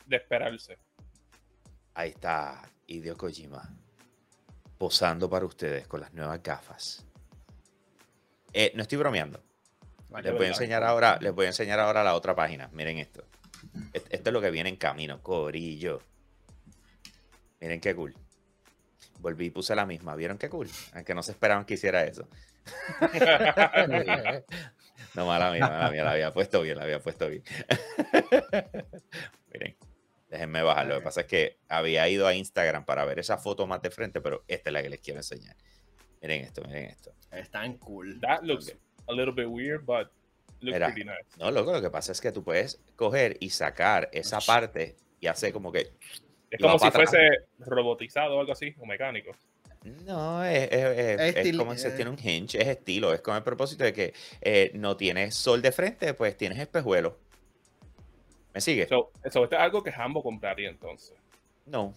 De esperarse. Ahí está Hideo Kojima posando para ustedes con las nuevas gafas. Eh, no estoy bromeando. Les voy a enseñar ahora, les voy a enseñar ahora la otra página. Miren esto. Esto es lo que viene en camino, corillo. Miren qué cool. Volví y puse la misma. ¿Vieron qué cool? Aunque no se esperaban que hiciera eso. no, mala mía, mala mía. La había puesto bien, la había puesto bien. Miren, déjenme bajar. Lo que pasa es que había ido a Instagram para ver esa foto más de frente, pero esta es la que les quiero enseñar. Miren esto, miren esto. Están cool. That looks a little bit weird, but no, loco, lo que pasa es que tú puedes coger y sacar esa parte y hacer como que. Es como si fuese robotizado o algo así, o mecánico. No, es, es, como si tiene un hinge, es estilo, es con el propósito de que eh, no tienes sol de frente, pues tienes espejuelo. ¿Me sigue? Eso es algo que Hambo compraría entonces. No.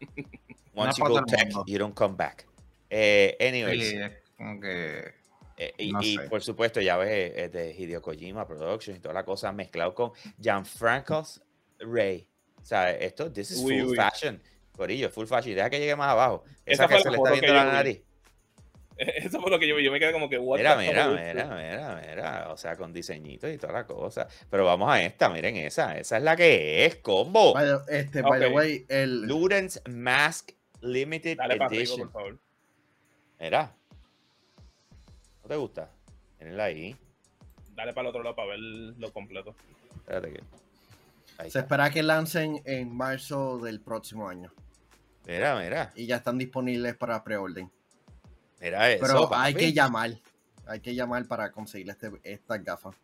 Once you go tech, you don't come back. Eh, anyways. como que eh, y, por supuesto, ya ves, es de Hideo Kojima Productions y toda la cosa mezclado con Gianfranco Ray. O sea, esto, this is full fashion. Corillo, full fashion. Deja que llegue más abajo. Esa, que se le está viendo la nariz. Eso fue lo que yo vi. Yo me quedé como que, mira, mira, mira, mira, mira. O sea, con diseñitos y toda la cosa. Pero vamos a esta, miren esa. Esa es la que es, combo. este, by the way, el. Ludens Mask Limited Edition. por favor. Mira te gusta? Tenela ahí. Dale para el otro lado para ver lo completo. Espérate que. Se espera que lancen en marzo del próximo año. Mira, mira. Y ya están disponibles para preorden. Mira eso. Pero hay que llamar. Hay que llamar para conseguir este, estas gafas.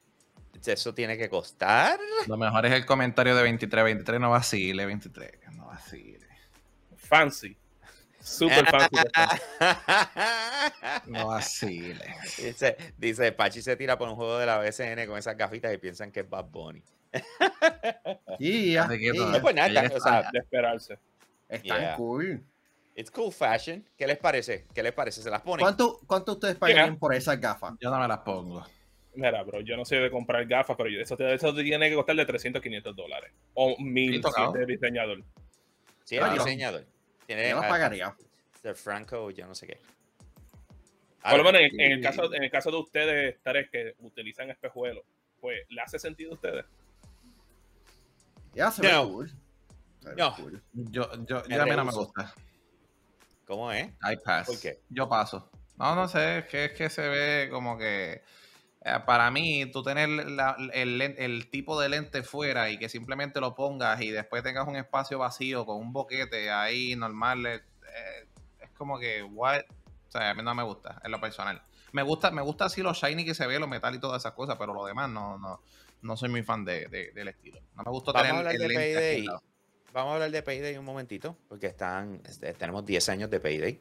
Eso tiene que costar. Lo mejor es el comentario de 23. 23 no vacile, 23. No así. Fancy. Super fancy. no así. Dice, dice, Pachi se tira por un juego de la BCN con esas gafitas y piensan que es Bad Bunny. Y ya. No, pues nada, o sea, de esperarse. Están cool. It's cool fashion. ¿Qué les parece? ¿Qué les parece? ¿Se las ponen? ¿Cuánto, cuánto ustedes pagarían por esas gafas? Yo no me las pongo. Mira, bro, yo no sé de comprar gafas, pero eso, eso tiene que costar de 300, 500 dólares. O 1000 si es diseñador. Sí, es diseñador. Tiene, yo las pagaría. De Franco, yo no sé qué. Por lo menos en, el caso, en el caso de ustedes, tres que utilizan espejuelos, pues, ¿le hace sentido a ustedes? Ya se ve cool. no. Yo, yo, yo a mí no me gusta. ¿Cómo es? I pass. ¿Por qué? Yo paso. No, no sé, es que, es que se ve como que para mí, tú tener el, tipo de lente fuera y que simplemente lo pongas y después tengas un espacio vacío con un boquete ahí normal, eh, es como que, what? O sea, a mí no me gusta, en lo personal. Me gusta, me gusta así lo shiny que se ve, lo metal y todas esas cosas, pero lo demás no, no, no soy muy fan de, del estilo. No me gusta tener el de lente Vamos a hablar de Payday un momentito, porque están, tenemos 10 años de Payday.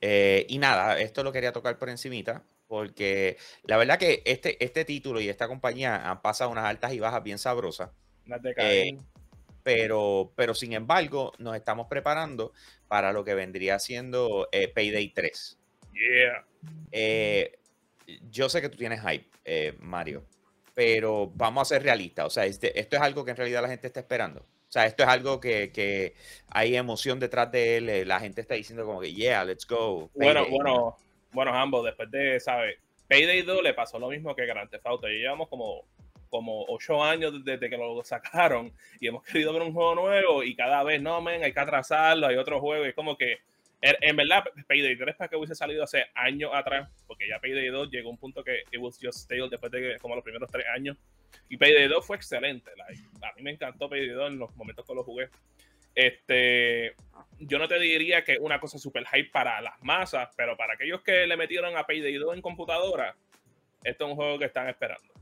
Eh, y nada, esto lo quería tocar por encimita porque la verdad que este, este título y esta compañía han pasado unas altas y bajas bien sabrosas. Eh, pero, pero sin embargo, nos estamos preparando para lo que vendría siendo eh, Payday 3. Yeah. Eh, yo sé que tú tienes hype, Mario, pero vamos a ser realistas. O sea, este, esto es algo que en realidad la gente está esperando. O sea, esto es algo que, hay emoción detrás de él. La gente está diciendo como que, yeah, let's go. Bueno, bueno, bueno, ambos, después de, ¿sabes? Payday 2 le pasó lo mismo que Grand Theft Auto. llevamos como, como 8 años desde que lo sacaron y hemos querido ver un juego nuevo y cada vez, no, men, hay que atrasarlo, hay otro juego. Y es como que, en, verdad, Payday 3 para que hubiese salido hace años atrás, porque ya Payday 2 llegó a un punto que it was just stale después de como los primeros 3 años. Y Payday 2 fue excelente. a mí me encantó Payday 2 en los momentos que lo jugué. Este, yo no te diría que una cosa super hype para las masas, pero para aquellos que le metieron a Payday 2 en computadora, esto es un juego que están esperando.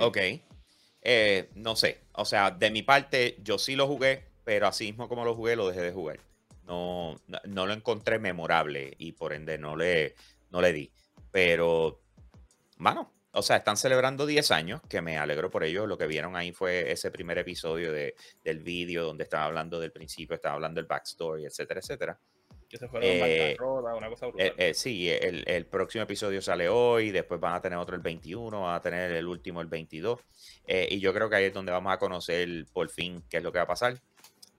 Ok. Eh, no sé. O sea, de mi parte, yo sí lo jugué, pero así mismo como lo jugué, lo dejé de jugar. No, no, lo encontré memorable y por ende no le, no le di. Pero, mano, o sea, están celebrando 10 años, que me alegro por ello. Lo que vieron ahí fue ese primer episodio de, del vídeo donde estaba hablando del principio, estaba hablando del backstory, etcétera, etcétera. Que se fueron eh, una cosa brutal. Eh, eh, sí, el, el, próximo episodio sale hoy, después van a tener otro el 21, van a tener el último el 22. y yo creo que ahí es donde vamos a conocer por fin qué es lo que va a pasar.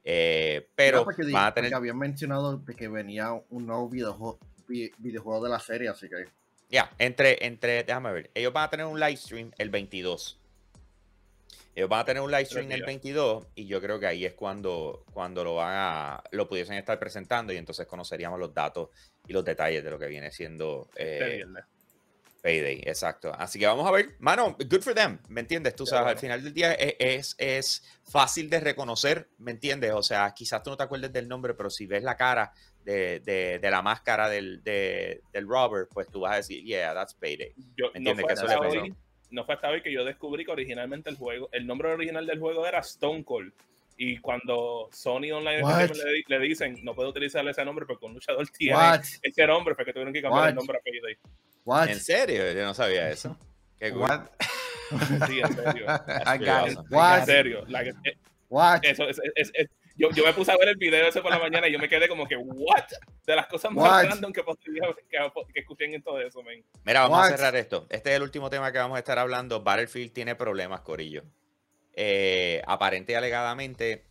pero van a tener... habían mencionado que venía un nuevo videojuego, videojuego de la serie, así que... Ya, entre, entre, déjame ver, ellos van a tener un live stream el 22. Ellos van a tener un live stream el 22 y yo creo que ahí es cuando, cuando lo van a, lo pudiesen estar presentando y entonces conoceríamos los datos y los detalles de lo que viene siendo eh, Payday, exacto. Así que vamos a ver, mano, good for them, ¿me entiendes? Tú sabes, al final del día es, es, fácil de reconocer, ¿me entiendes? O sea, quizás tú no te acuerdes del nombre, pero si ves la cara de, la máscara del, del robber, pues tú vas a decir, yeah, that's Payday. ¿Me entiendes? No fue, hasta hoy, no fue hasta hoy que yo descubrí que originalmente el jugo el nombre original del juego era Stone Cold. Y cuando Sony Online le, dicen, no puedo utilizar ese nombre porque un luchador tiene ese nombre, fue que tuvieron que cambiar el nombre a Payday. ¿En serio? Yo no sabía eso. ¿Qué What? Sí, en serio. En serio. Eh, eso, es, es, yo, yo, me puse a ver el video ese por la mañana y yo me quedé como que, ¿what? De las cosas más random que, que, que escuchen en todo eso, man. Mira, vamos a cerrar esto. Este es el último tema que vamos a estar hablando. Battlefield tiene problemas, Corillo. Eh, aparente y alegadamente,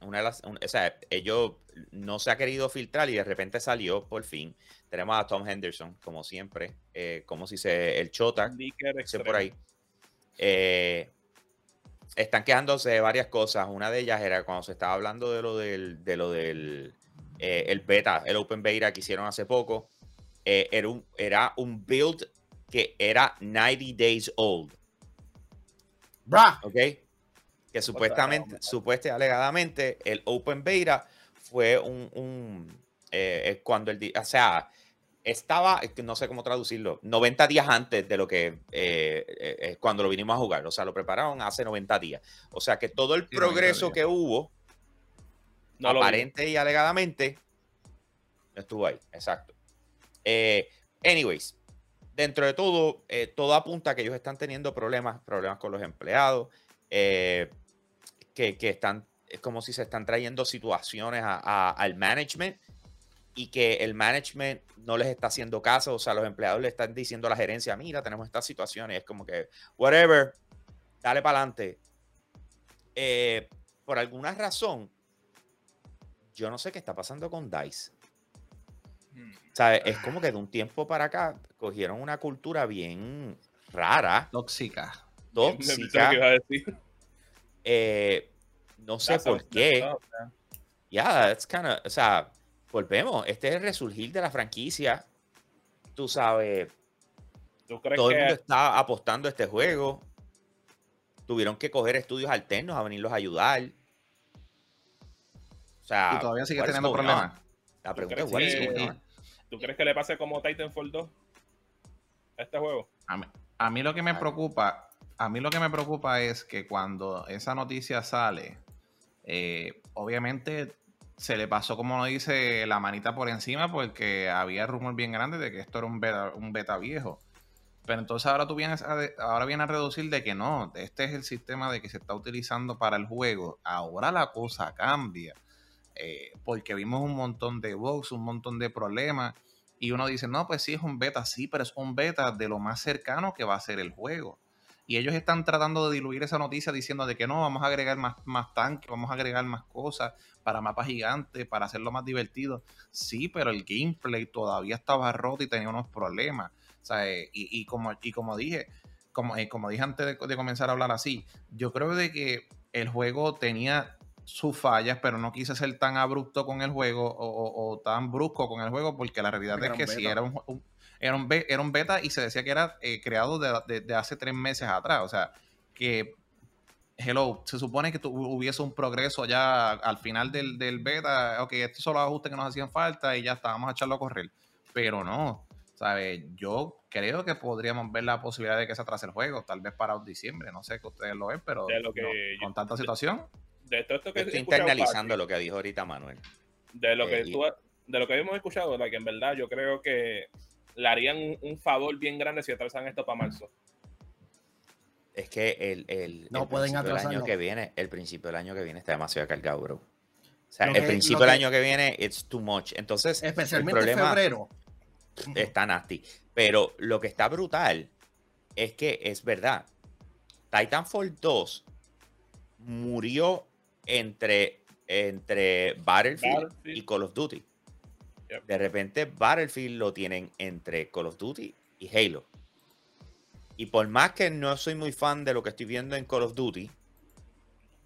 una de las, o sea, ellos no se ha querido filtrar y de repente salió por fin. Tenemos a Tom Henderson, como siempre, eh, como si se el Chota, se por ahí. Eh, están quejándose de varias cosas. Una de ellas era cuando se estaba hablando de lo del, de lo del eh, el beta, el open beta que hicieron hace poco. era, un, era un build que era 90 days old. Bra. ¿Ok? Que supuestamente, supuestamente, alegadamente, el open beta fue un, un cuando el, o sea, estaba, no sé cómo traducirlo, 90 días antes de lo que eh, eh, eh, cuando lo vinimos a jugar. O sea, lo prepararon hace 90 días. O sea que todo el progreso que hubo aparente y alegadamente, estuvo ahí, exacto. Eh, anyways, dentro de todo, todo apunta a que ellos están teniendo problemas, problemas con los empleados, que, que, están, es como si se están trayendo situaciones al management y que el management no les está haciendo caso, o sea, los empleados le están diciendo a la gerencia, mira, tenemos estas situaciones, es como que, whatever, dale para adelante. Eh, por alguna razón, yo no sé qué está pasando con DICE. Hmm. ¿Sabes? Es como que de un tiempo para acá cogieron una cultura bien rara. Tóxica. Tóxica. Eh, no sé por qué. Ya, yeah, it's kind of, o sea, volvemos, este es el resurgir de la franquicia. Tú sabes, todo el mundo está apostando a este juego. Tuvieron que coger estudios alternos a venirlos a ayudar. O sea, y todavía sigue teniendo problemas. La pregunta es, que, ¿tú crees que le pase como Titanfall 2 a este juego? A mí, lo que me preocupa, a mí lo que me preocupa es que cuando esa noticia sale, eh, obviamente se le pasó, como dice, la manita por encima porque había rumor bien grande de que esto era un beta, un beta viejo. Pero entonces ahora tú vienes a, ahora a reducir de que no, este es el sistema de que se está utilizando para el juego. Ahora la cosa cambia. Eh, porque vimos un montón de bugs, un montón de problemas. Y uno dice, no, pues sí, es un beta, sí, pero es un beta de lo más cercano que va a ser el juego. Y ellos están tratando de diluir esa noticia diciendo de que no, vamos a agregar más, más tanques, vamos a agregar más cosas para mapas gigantes, para hacerlo más divertido. Sí, pero el gameplay todavía estaba roto y tenía unos problemas. Eh, y, como, y como dije, como, eh, como dije antes de, comenzar a hablar así, yo creo de que el juego tenía sus fallas, pero no quise ser tan abrupto con el juego o, tan brusco con el juego, porque la realidad es que si era un era un, era un beta y se decía que era eh, creado de, hace tres meses atrás. O sea, que, hello, se supone que hubiese un progreso ya al final del, beta. Ok, estos son los ajustes que nos hacían falta y ya estábamos a echarlo a correr. Pero no, ¿sabes? Yo creo que podríamos ver la posibilidad de que se atrase el juego, tal vez para diciembre. No sé que ustedes lo ven, pero con tanta situación. De todo esto que Estoy internalizando lo que dijo ahorita Manuel. De lo que eh, de lo que hemos escuchado, que en verdad yo creo que le harían un, favor bien grande si atrasan esto para marzo. Es que el, el, no pueden año que viene, el principio del año que viene está demasiado cargado, bro. O sea, el principio del año que viene, it's too much. Entonces, especialmente en febrero. Está nasty. Pero lo que está brutal es que es verdad. Titanfall 2 murió entre, entre Battlefield. y Call of Duty. De repente Battlefield lo tienen entre Call of Duty y Halo. Y por más que no soy muy fan de lo que estoy viendo en Call of Duty,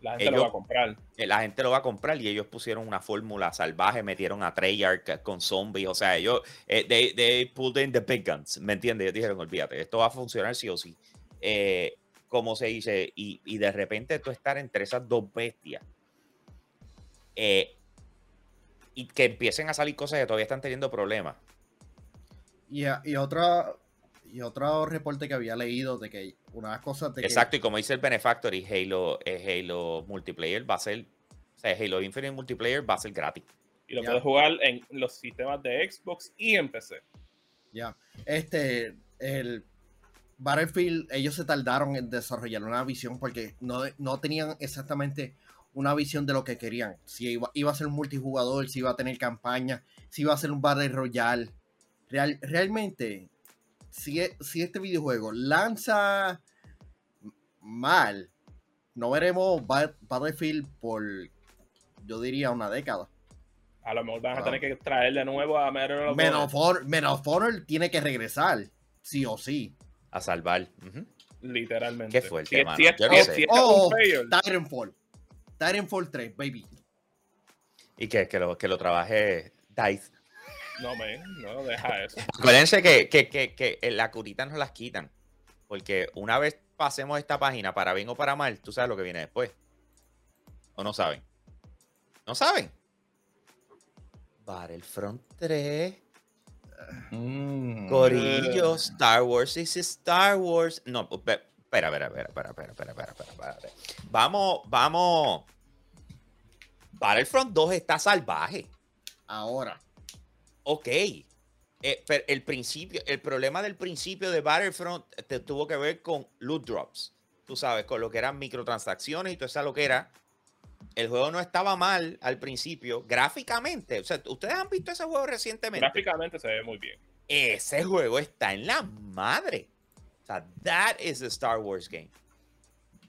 la gente lo va a comprar. Eh, la gente lo va a comprar y ellos pusieron una fórmula salvaje, metieron a Treyarch con zombies, o sea, ellos, eh, they, they pulled in the big guns, ¿me entiendes? Ellos dijeron, olvídate, esto va a funcionar sí o sí. Eh, como se dice, y, y, de repente tú estar entre esas dos bestias, eh, y que empiecen a salir cosas que todavía están teniendo problemas. Y, y otra y otro reporte que había leído de que una cosas de Exacto, y como dice el Benefactor y Halo, eh, Halo Multiplayer va a ser, o sea, Halo Infinite Multiplayer va a ser gratis. Y lo puedes jugar en los sistemas de Xbox y en PC. Ya, este, el Battlefield, ellos se tardaron en desarrollar una visión porque no, no tenían exactamente una visión de lo que querían. Si iba, a ser un multijugador, si iba a tener campaña, si iba a ser un Battle Royale. Real, realmente, si, e, si este videojuego lanza mal, no veremos Battlefield por, yo diría, una década. A lo mejor van a tener que traer de nuevo a Medal of Honor. Menos Honor tiene que regresar, sí o sí. A salvar. Literalmente. Qué fuerte, si, Si, oh, Titanfall. Titanfall 3, baby. Y que, que, lo, que lo trabaje DICE. No, me, no, deja eso. Acuérdense que, que, que, que las curitas no las quitan. Porque una vez pasemos esta página para bien o para mal, tú sabes lo que viene después. ¿O no saben? ¿No saben? Battlefront 3. Mm. Corillo, Star Wars is Star Wars. No, Espera, espera, espera, espera, espera, espera, espera, espera, Vamos, vamos. Battlefront 2 está salvaje. Ahora. Ok. Eh, pero el principio, el problema del principio de Battlefront te tuvo que ver con loot drops. Tú sabes, con lo que eran microtransacciones y todo eso lo que era. El juego no estaba mal al principio, gráficamente. O sea, ustedes han visto ese juego recientemente. Gráficamente se ve muy bien. Ese juego está en la madre. That is a Star Wars game.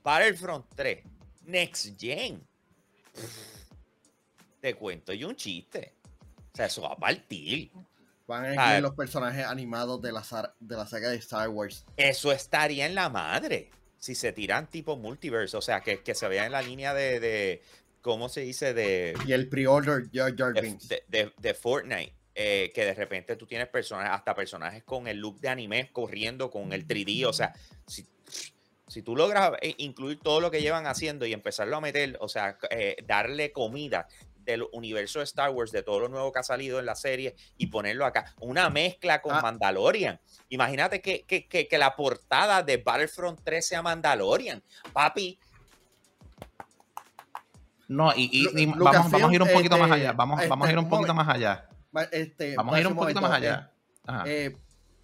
Battlefront 3, Next Gen. te cuento y un chiste. O sea, eso va a partir. Van a incluir los personajes animados de la, de la saga de Star Wars. Eso estaría en la madre. Si se tiran tipo multiverse, o sea, que, que se vea en la línea de, de ¿cómo se dice? De, y el pre-order de, de, Fortnite. Eh, que de repente tú tienes personajes, hasta personajes con el look de anime corriendo con el 3D. O sea, si, si tú logras eh, incluir todo lo que llevan haciendo y empezarlo a meter, o sea, eh, darle comida del universo de Star Wars, de todo lo nuevo que ha salido en la serie y ponerlo acá. Una mezcla con ah. Mandalorian. Imagínate que, que, que, la portada de Battlefront 3 sea Mandalorian. Papi. No, y, vamos, vamos, a ir un poquito más allá. Vamos, vamos a ir un poquito más allá. Este, vamos a ir un poquito más allá. Eh,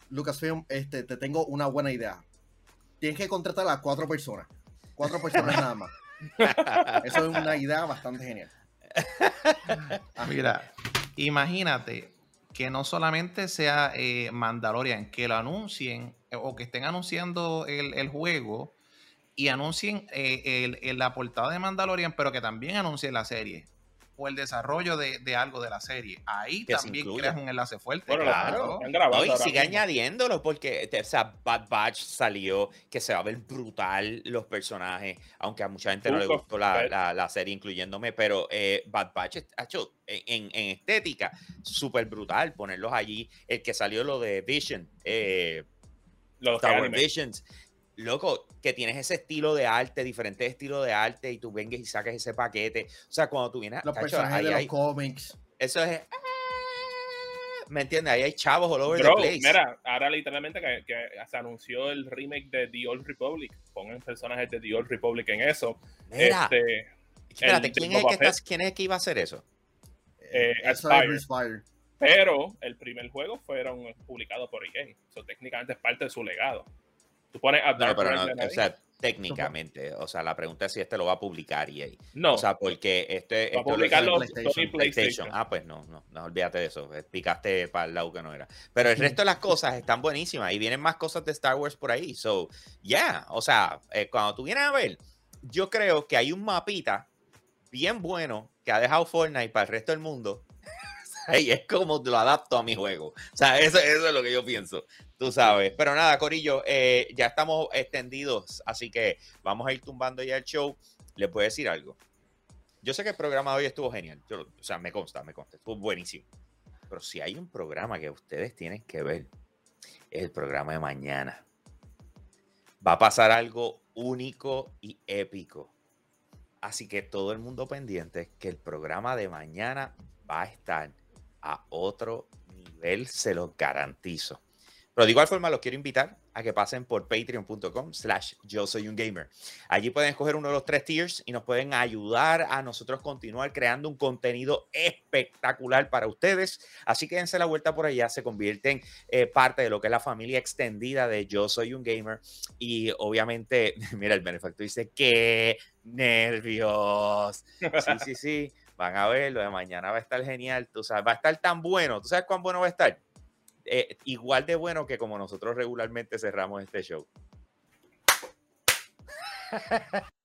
Lucasfilm, este, te tengo una buena idea. Tienes que contratar a cuatro personas. Cuatro personas nada más. Eso es una idea bastante genial. Mira, imagínate que no solamente sea eh, Mandalorian, que lo anuncien eh, o que estén anunciando el, juego y anuncien eh, la portada de Mandalorian, pero que también anuncien la serie o el desarrollo de, algo de la serie. Ahí también creas un enlace fuerte. claro. y sigue añadiéndolo porque o sea, Bad Batch salió, que se va a ver brutal los personajes, aunque a mucha gente no le gustó la, serie, incluyéndome, pero eh, Bad Batch ha hecho en, estética súper brutal ponerlos allí. El que salió lo de Vision, eh, los Tower Visions loco, que tienes ese estilo de arte, diferentes estilos de arte, y tú vengas y saques ese paquete. O sea, cuando tú vienes. Los personajes de los cómics. Eso es. Ah, ¿Me entiendes? Ahí hay chavos all over the place. Mira, ahora literalmente que, se anunció el remake de The Old Republic. Pongan personajes de The Old Republic en eso. Mira. Este, espérate, ¿quién es, que ¿quién es, que iba a hacer eso? Eh, Aspire. Pero el primer juego fueron publicados por EA. Eso técnicamente es parte de su legado. Tú pones a no, pero no, o sea, técnicamente, o sea, la pregunta es si este lo va a publicar EA. No. O sea, porque este. Va a publicarlo PlayStation. PlayStation. Ah, pues no, no, no, olvídate de eso. Picaste para el lado que no era. Pero el resto de las cosas están buenísimas y vienen más cosas de Star Wars por ahí. So, ya, yeah, o sea, eh, cuando tú vienes a ver, yo creo que hay un mapita bien bueno que ha dejado Fortnite para el resto del mundo y es como lo adapto a mi juego. O sea, eso, es lo que yo pienso. Tú sabes. Pero nada, Corillo, eh, ya estamos extendidos, así que vamos a ir tumbando ya el show. Les voy a decir algo. Yo sé que el programa de hoy estuvo genial. o sea, me consta, me consta. Estuvo buenísimo. Pero si hay un programa que ustedes tienen que ver, es el programa de mañana. Va a pasar algo único y épico. Así que todo el mundo pendiente que el programa de mañana va a estar a otro nivel, se lo garantizo. Pero de igual forma los quiero invitar a que pasen por patreon.com slash yo soy un gamer. Allí pueden escoger uno de los tres tiers y nos pueden ayudar a nosotros continuar creando un contenido espectacular para ustedes. Así que dense la vuelta por allá, se convierten eh, parte de lo que es la familia extendida de yo soy un gamer. Y obviamente, mira, el benefactor dice, qué nervios. Sí, sí, sí. Van a ver, lo de mañana va a estar genial. Tú sabes, va a estar tan bueno. ¿Tú sabes cuán bueno va a estar? Eh, igual de bueno que como nosotros regularmente cerramos este show.